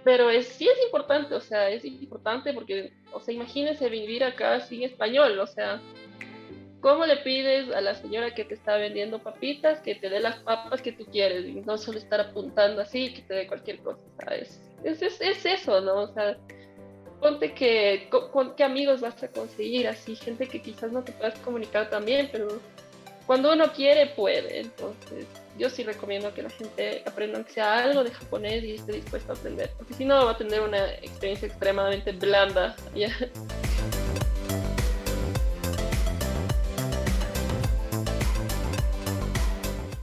Pero es, sí es importante, o sea, es importante porque, o sea, imagínense vivir acá sin español, o sea, ¿Cómo le pides a la señora que te está vendiendo papitas que te dé las papas que tú quieres y no solo estar apuntando así que te dé cualquier cosa? ¿sabes? Es, es, es, eso, ¿no? O sea, ponte que con, qué amigos vas a conseguir, así, gente que quizás no te puedas comunicar también, pero cuando uno quiere, puede. Entonces, yo sí recomiendo que la gente aprenda aunque sea algo de japonés y esté dispuesto a aprender, porque si no va a tener una experiencia extremadamente blanda. ¿ya?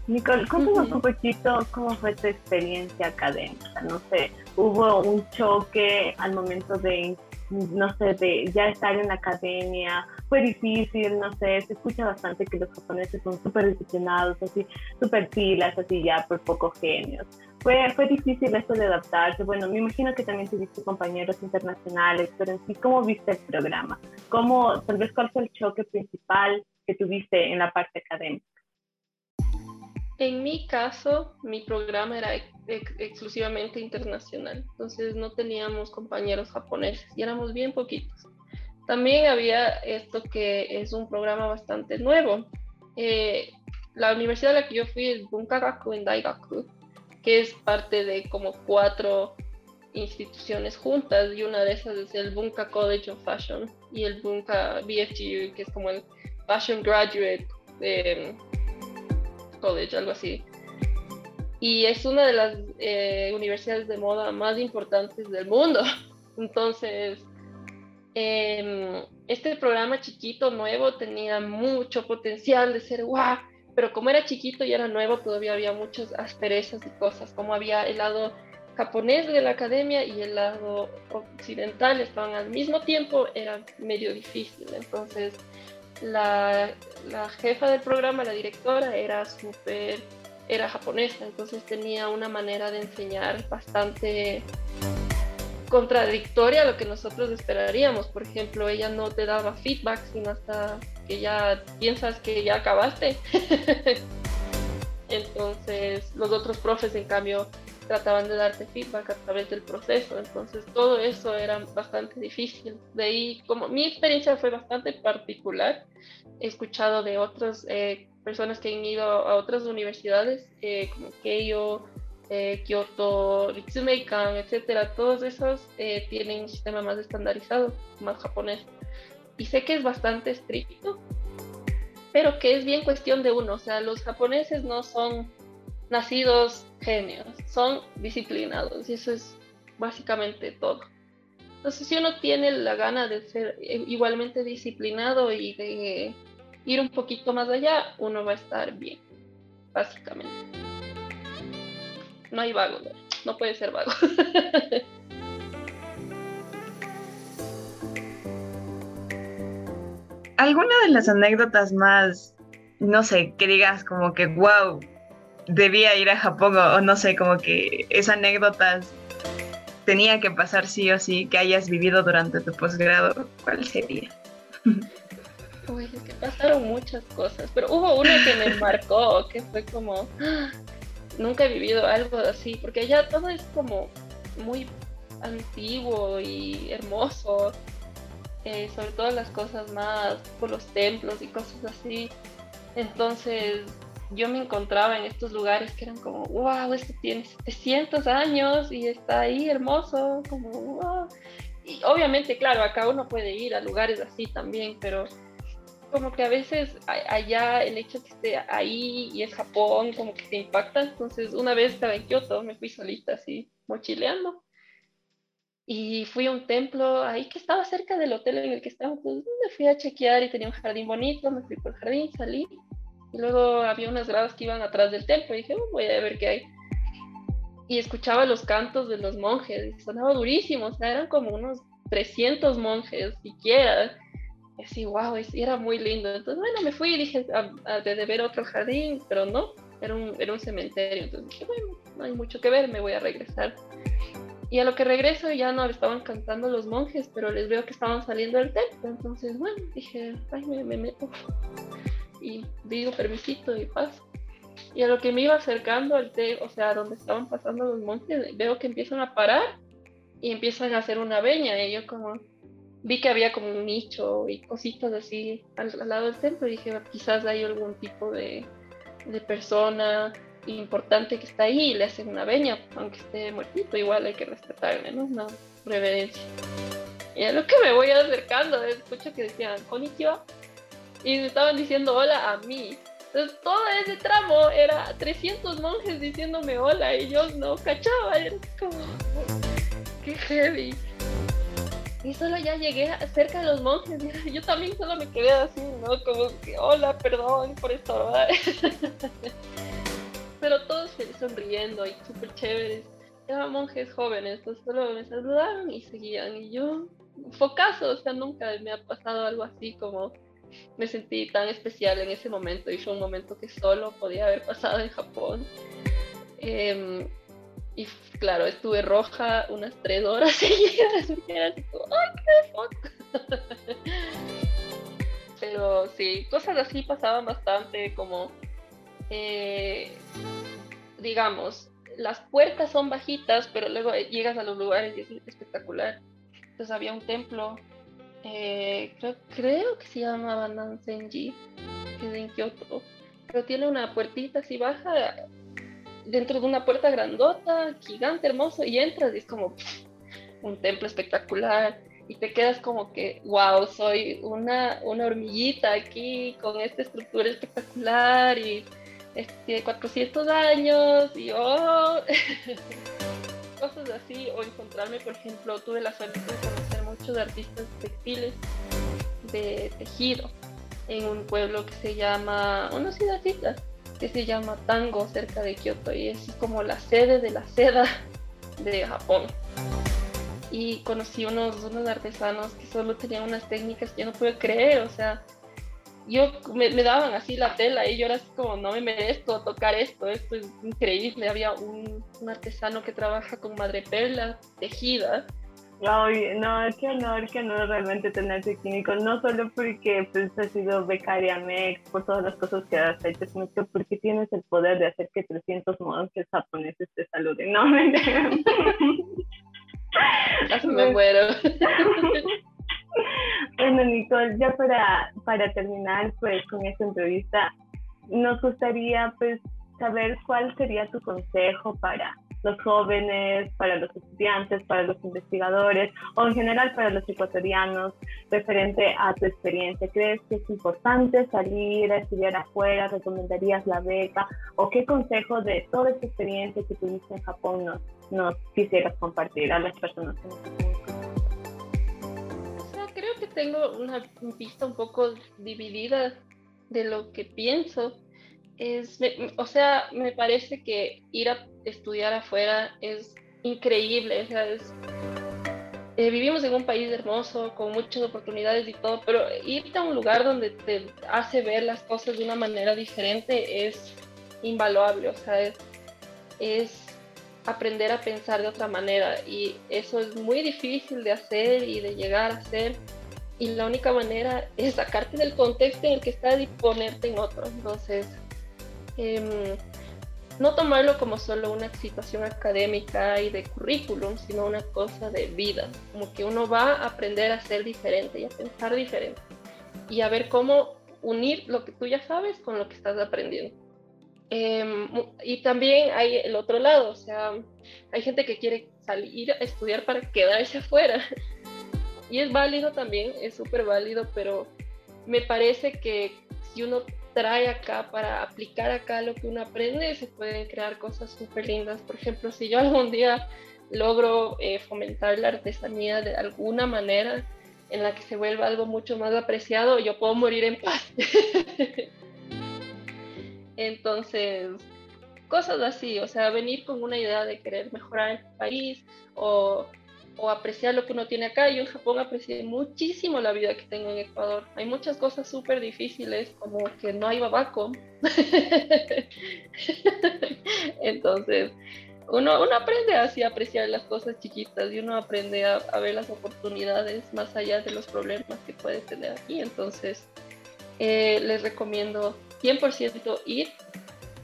Nicole, cuéntanos un poquito cómo fue tu experiencia académica. No sé, hubo un choque al momento de, no sé, de ya estar en la academia. Fue difícil, no sé, se escucha bastante que los japoneses son súper disciplinados, así, súper pilas, así ya por pocos genios. Fue, fue difícil esto de adaptarse. Bueno, me imagino que también tuviste compañeros internacionales, pero en sí, ¿cómo viste el programa? ¿Cómo, tal vez, cuál fue el choque principal que tuviste en la parte académica? En mi caso, mi programa era ex exclusivamente internacional, entonces no teníamos compañeros japoneses y éramos bien poquitos. También había esto que es un programa bastante nuevo. Eh, la universidad a la que yo fui es Bunkagaku en Daigaku, que es parte de como cuatro instituciones juntas y una de esas es el Bunka College of Fashion y el Bunka BFGU, que es como el Fashion Graduate de College, algo así. Y es una de las eh, universidades de moda más importantes del mundo. Entonces, em, este programa chiquito, nuevo, tenía mucho potencial de ser guau, pero como era chiquito y era nuevo, todavía había muchas asperezas y cosas, como había el lado japonés de la academia y el lado occidental estaban al mismo tiempo, era medio difícil. Entonces, la, jefa del programa, la directora, era súper, era japonesa, entonces tenía una manera de enseñar bastante contradictoria a lo que nosotros esperaríamos. Por ejemplo, ella no te daba feedback, sino hasta que ya piensas que ya acabaste. Entonces, los otros profes, en cambio, trataban de darte feedback a través del proceso. Entonces todo eso era bastante difícil. De ahí, como mi experiencia fue bastante particular, he escuchado de otras eh, personas que han ido a otras universidades, eh, como Keio, eh, Kyoto, Ritsumeikan, etcétera, todos esos eh, tienen un sistema más estandarizado, más japonés. Y sé que es bastante estricto, pero que es bien cuestión de uno. O sea, los japoneses no son nacidos genios, son disciplinados y eso es básicamente todo. Entonces, si uno tiene la gana de ser igualmente disciplinado y de ir un poquito más allá, uno va a estar bien, básicamente. No hay vago, no puede ser vago. ¿Alguna de las anécdotas más no sé, que digas como que, wow, debía ir a Japón o, no sé, como que esas anécdotas tenía que pasar sí o sí que hayas vivido durante tu posgrado, ¿cuál sería? Uy, es que pasaron muchas cosas, pero hubo una que me marcó, que fue como, ¡ah! nunca he vivido algo así, porque allá todo es como muy antiguo y hermoso, eh, sobre todo las cosas más por los templos y cosas así. Entonces yo me encontraba en estos lugares que eran como, wow, este tiene 700 años y está ahí hermoso, como, wow. Y obviamente, claro, acá uno puede ir a lugares así también, pero como que a veces allá el hecho de que esté ahí y es Japón, como que te impacta. Entonces, una vez estaba en Kioto, me fui solita así, mochileando. Y fui a un templo ahí que estaba cerca del hotel en el que estábamos. Pues, me fui a chequear y tenía un jardín bonito, me fui por el jardín, salí. Luego había unas gradas que iban atrás del templo y dije, oh, voy a ver qué hay. Y escuchaba los cantos de los monjes y sonaba durísimo, o sea, eran como unos 300 monjes siquiera y así, wow, y era muy lindo. Entonces, bueno, me fui y dije, a, de, ver otro jardín, pero no, era un, era un cementerio. Entonces dije, bueno, no hay mucho que ver, me voy a regresar. Y a lo que regreso ya no estaban cantando los monjes, pero les veo que estaban saliendo del templo. Entonces, bueno, dije, ay, me, me meto. Y digo permisito y paso. Y a lo que me iba acercando al té, o sea, donde estaban pasando los monjes, veo que empiezan a parar y empiezan a hacer una veña. Y yo como, vi que había como un nicho y cositas así al, lado del templo y dije, quizás hay algún tipo de, de, persona importante que está ahí y le hacen una veña, aunque esté muertito, igual hay que respetarle, ¿no? Una reverencia. Y a lo que me voy acercando, escucho que decían konnichiwa y me estaban diciendo hola a mí. Entonces todo ese tramo era 300 monjes diciéndome hola y yo no cachaba, era qué heavy. Y solo ya llegué cerca de los monjes. Yo también solo me quedé así, ¿no? Como que, hola, perdón por esto, ¿verdad? Pero todos sonriendo y súper chéveres. Eran monjes jóvenes, entonces solo me saludaron y seguían. Y yo, focazo, o sea, nunca me ha pasado algo así como me sentí tan especial en ese momento y fue un momento que solo podía haber pasado en Japón. Eh, y claro, estuve roja unas tres horas seguidas. Era así como, ¡ay, qué Pero sí, cosas así pasaban bastante, como, eh, digamos, las puertas son bajitas, pero luego llegas a los lugares y es espectacular. Entonces había un templo, eh, creo, creo, que se llamaba Nansenji, que es en Kioto, pero tiene una puertita así baja dentro de una puerta grandota, gigante, hermoso, y entras y es como un templo espectacular. Y te quedas como que, wow, soy una, una hormiguita aquí con esta estructura espectacular y este, 400 años y oh, cosas así, o encontrarme, por ejemplo, tuve la suerte de conocer muchos artistas textiles de tejido en un pueblo que se llama, una ciudadcita que se llama Tango cerca de Kioto y es como la sede de la seda de Japón. Y conocí unos, unos artesanos que solo tenían unas técnicas que yo no pude creer, o sea, yo me, daban así la tela y yo era así como, no me merezco tocar esto, esto es increíble. Había un, un artesano que trabaja con madreperla tejida Ay, no, qué honor, qué honor realmente tenerte químico, no solo porque pues, has sido becaria MEX, por todas las cosas que has hecho, sino que porque tienes el poder de hacer que 300 monjes japoneses te saluden. No, me me muero. bueno, Nicole, ya para, para terminar pues con esta entrevista, nos gustaría pues saber cuál sería tu consejo para los jóvenes, para los estudiantes, para los investigadores o en general para los ecuatorianos referente a tu experiencia? ¿Crees que es importante salir a estudiar afuera? ¿Recomendarías la beca? ¿O qué consejo de toda esta experiencia que tuviste en Japón nos, quisieras compartir a las personas que nos Creo que tengo una vista un poco dividida de lo que pienso es, o sea, me parece que ir a estudiar afuera es increíble, o sea, es eh, vivimos en un país hermoso, con muchas oportunidades y todo, pero irte a un lugar donde te hace ver las cosas de una manera diferente es invaluable, o sea, es, es aprender a pensar de otra manera y eso es muy difícil de hacer y de llegar a hacer y la única manera es sacarte del contexto en el que estás y ponerte en otro. Entonces, eh, no tomarlo como solo una situación académica y de currículum, sino una cosa de vida, como que uno va a aprender a ser diferente y a pensar diferente y a ver cómo unir lo que tú ya sabes con lo que estás aprendiendo. Em, y también hay el otro lado, o sea, hay gente que quiere salir a estudiar para quedarse afuera. Y es válido también, es súper válido, pero me parece que si uno trae acá para aplicar acá lo que uno aprende, se pueden crear cosas súper lindas. Por ejemplo, si yo algún día logro eh, fomentar la artesanía de alguna manera en la que se vuelva algo mucho más apreciado, yo puedo morir en paz. Entonces, cosas así, o sea, venir con una idea de querer mejorar el país o o apreciar lo que uno tiene acá. Yo en Japón aprecié muchísimo la vida que tengo en Ecuador. Hay muchas cosas súper difíciles, como que no hay babaco. Entonces, uno, uno aprende así a apreciar las cosas chiquitas y uno aprende a, ver las oportunidades más allá de los problemas que puede tener aquí. Entonces, eh, les recomiendo 100% ir,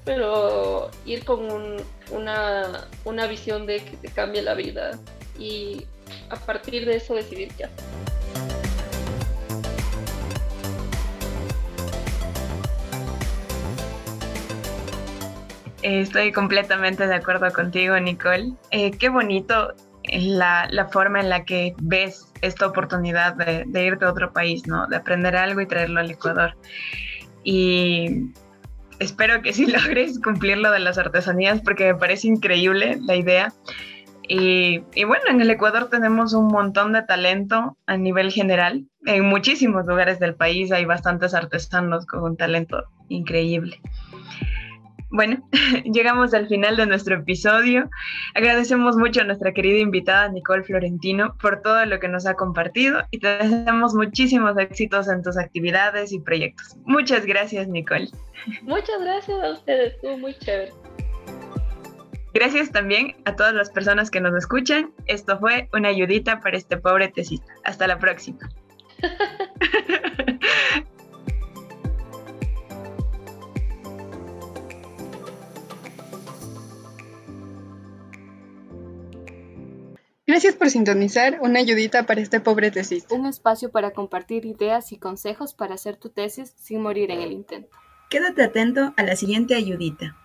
pero ir con una, una visión de que te cambie la vida y a partir de eso decidir qué hacer. Estoy completamente de acuerdo contigo, Nicole. Eh, qué bonito la, la, forma en la que ves esta oportunidad de, de, irte a otro país, ¿no? De aprender algo y traerlo al Ecuador. Y espero que sí logres cumplir lo de las artesanías porque me parece increíble la idea. Y, bueno, en el Ecuador tenemos un montón de talento a nivel general. En muchísimos lugares del país hay bastantes artesanos con un talento increíble. Bueno, llegamos al final de nuestro episodio. Agradecemos mucho a nuestra querida invitada Nicole Florentino por todo lo que nos ha compartido y te deseamos muchísimos éxitos en tus actividades y proyectos. Muchas gracias, Nicole. Muchas gracias a ustedes, estuvo muy chévere. Gracias también a todas las personas que nos escuchan. Esto fue una ayudita para este pobre tesista. Hasta la próxima. Gracias por sintonizar una ayudita para este pobre tesista. Un espacio para compartir ideas y consejos para hacer tu tesis sin morir en el intento. Quédate atento a la siguiente ayudita.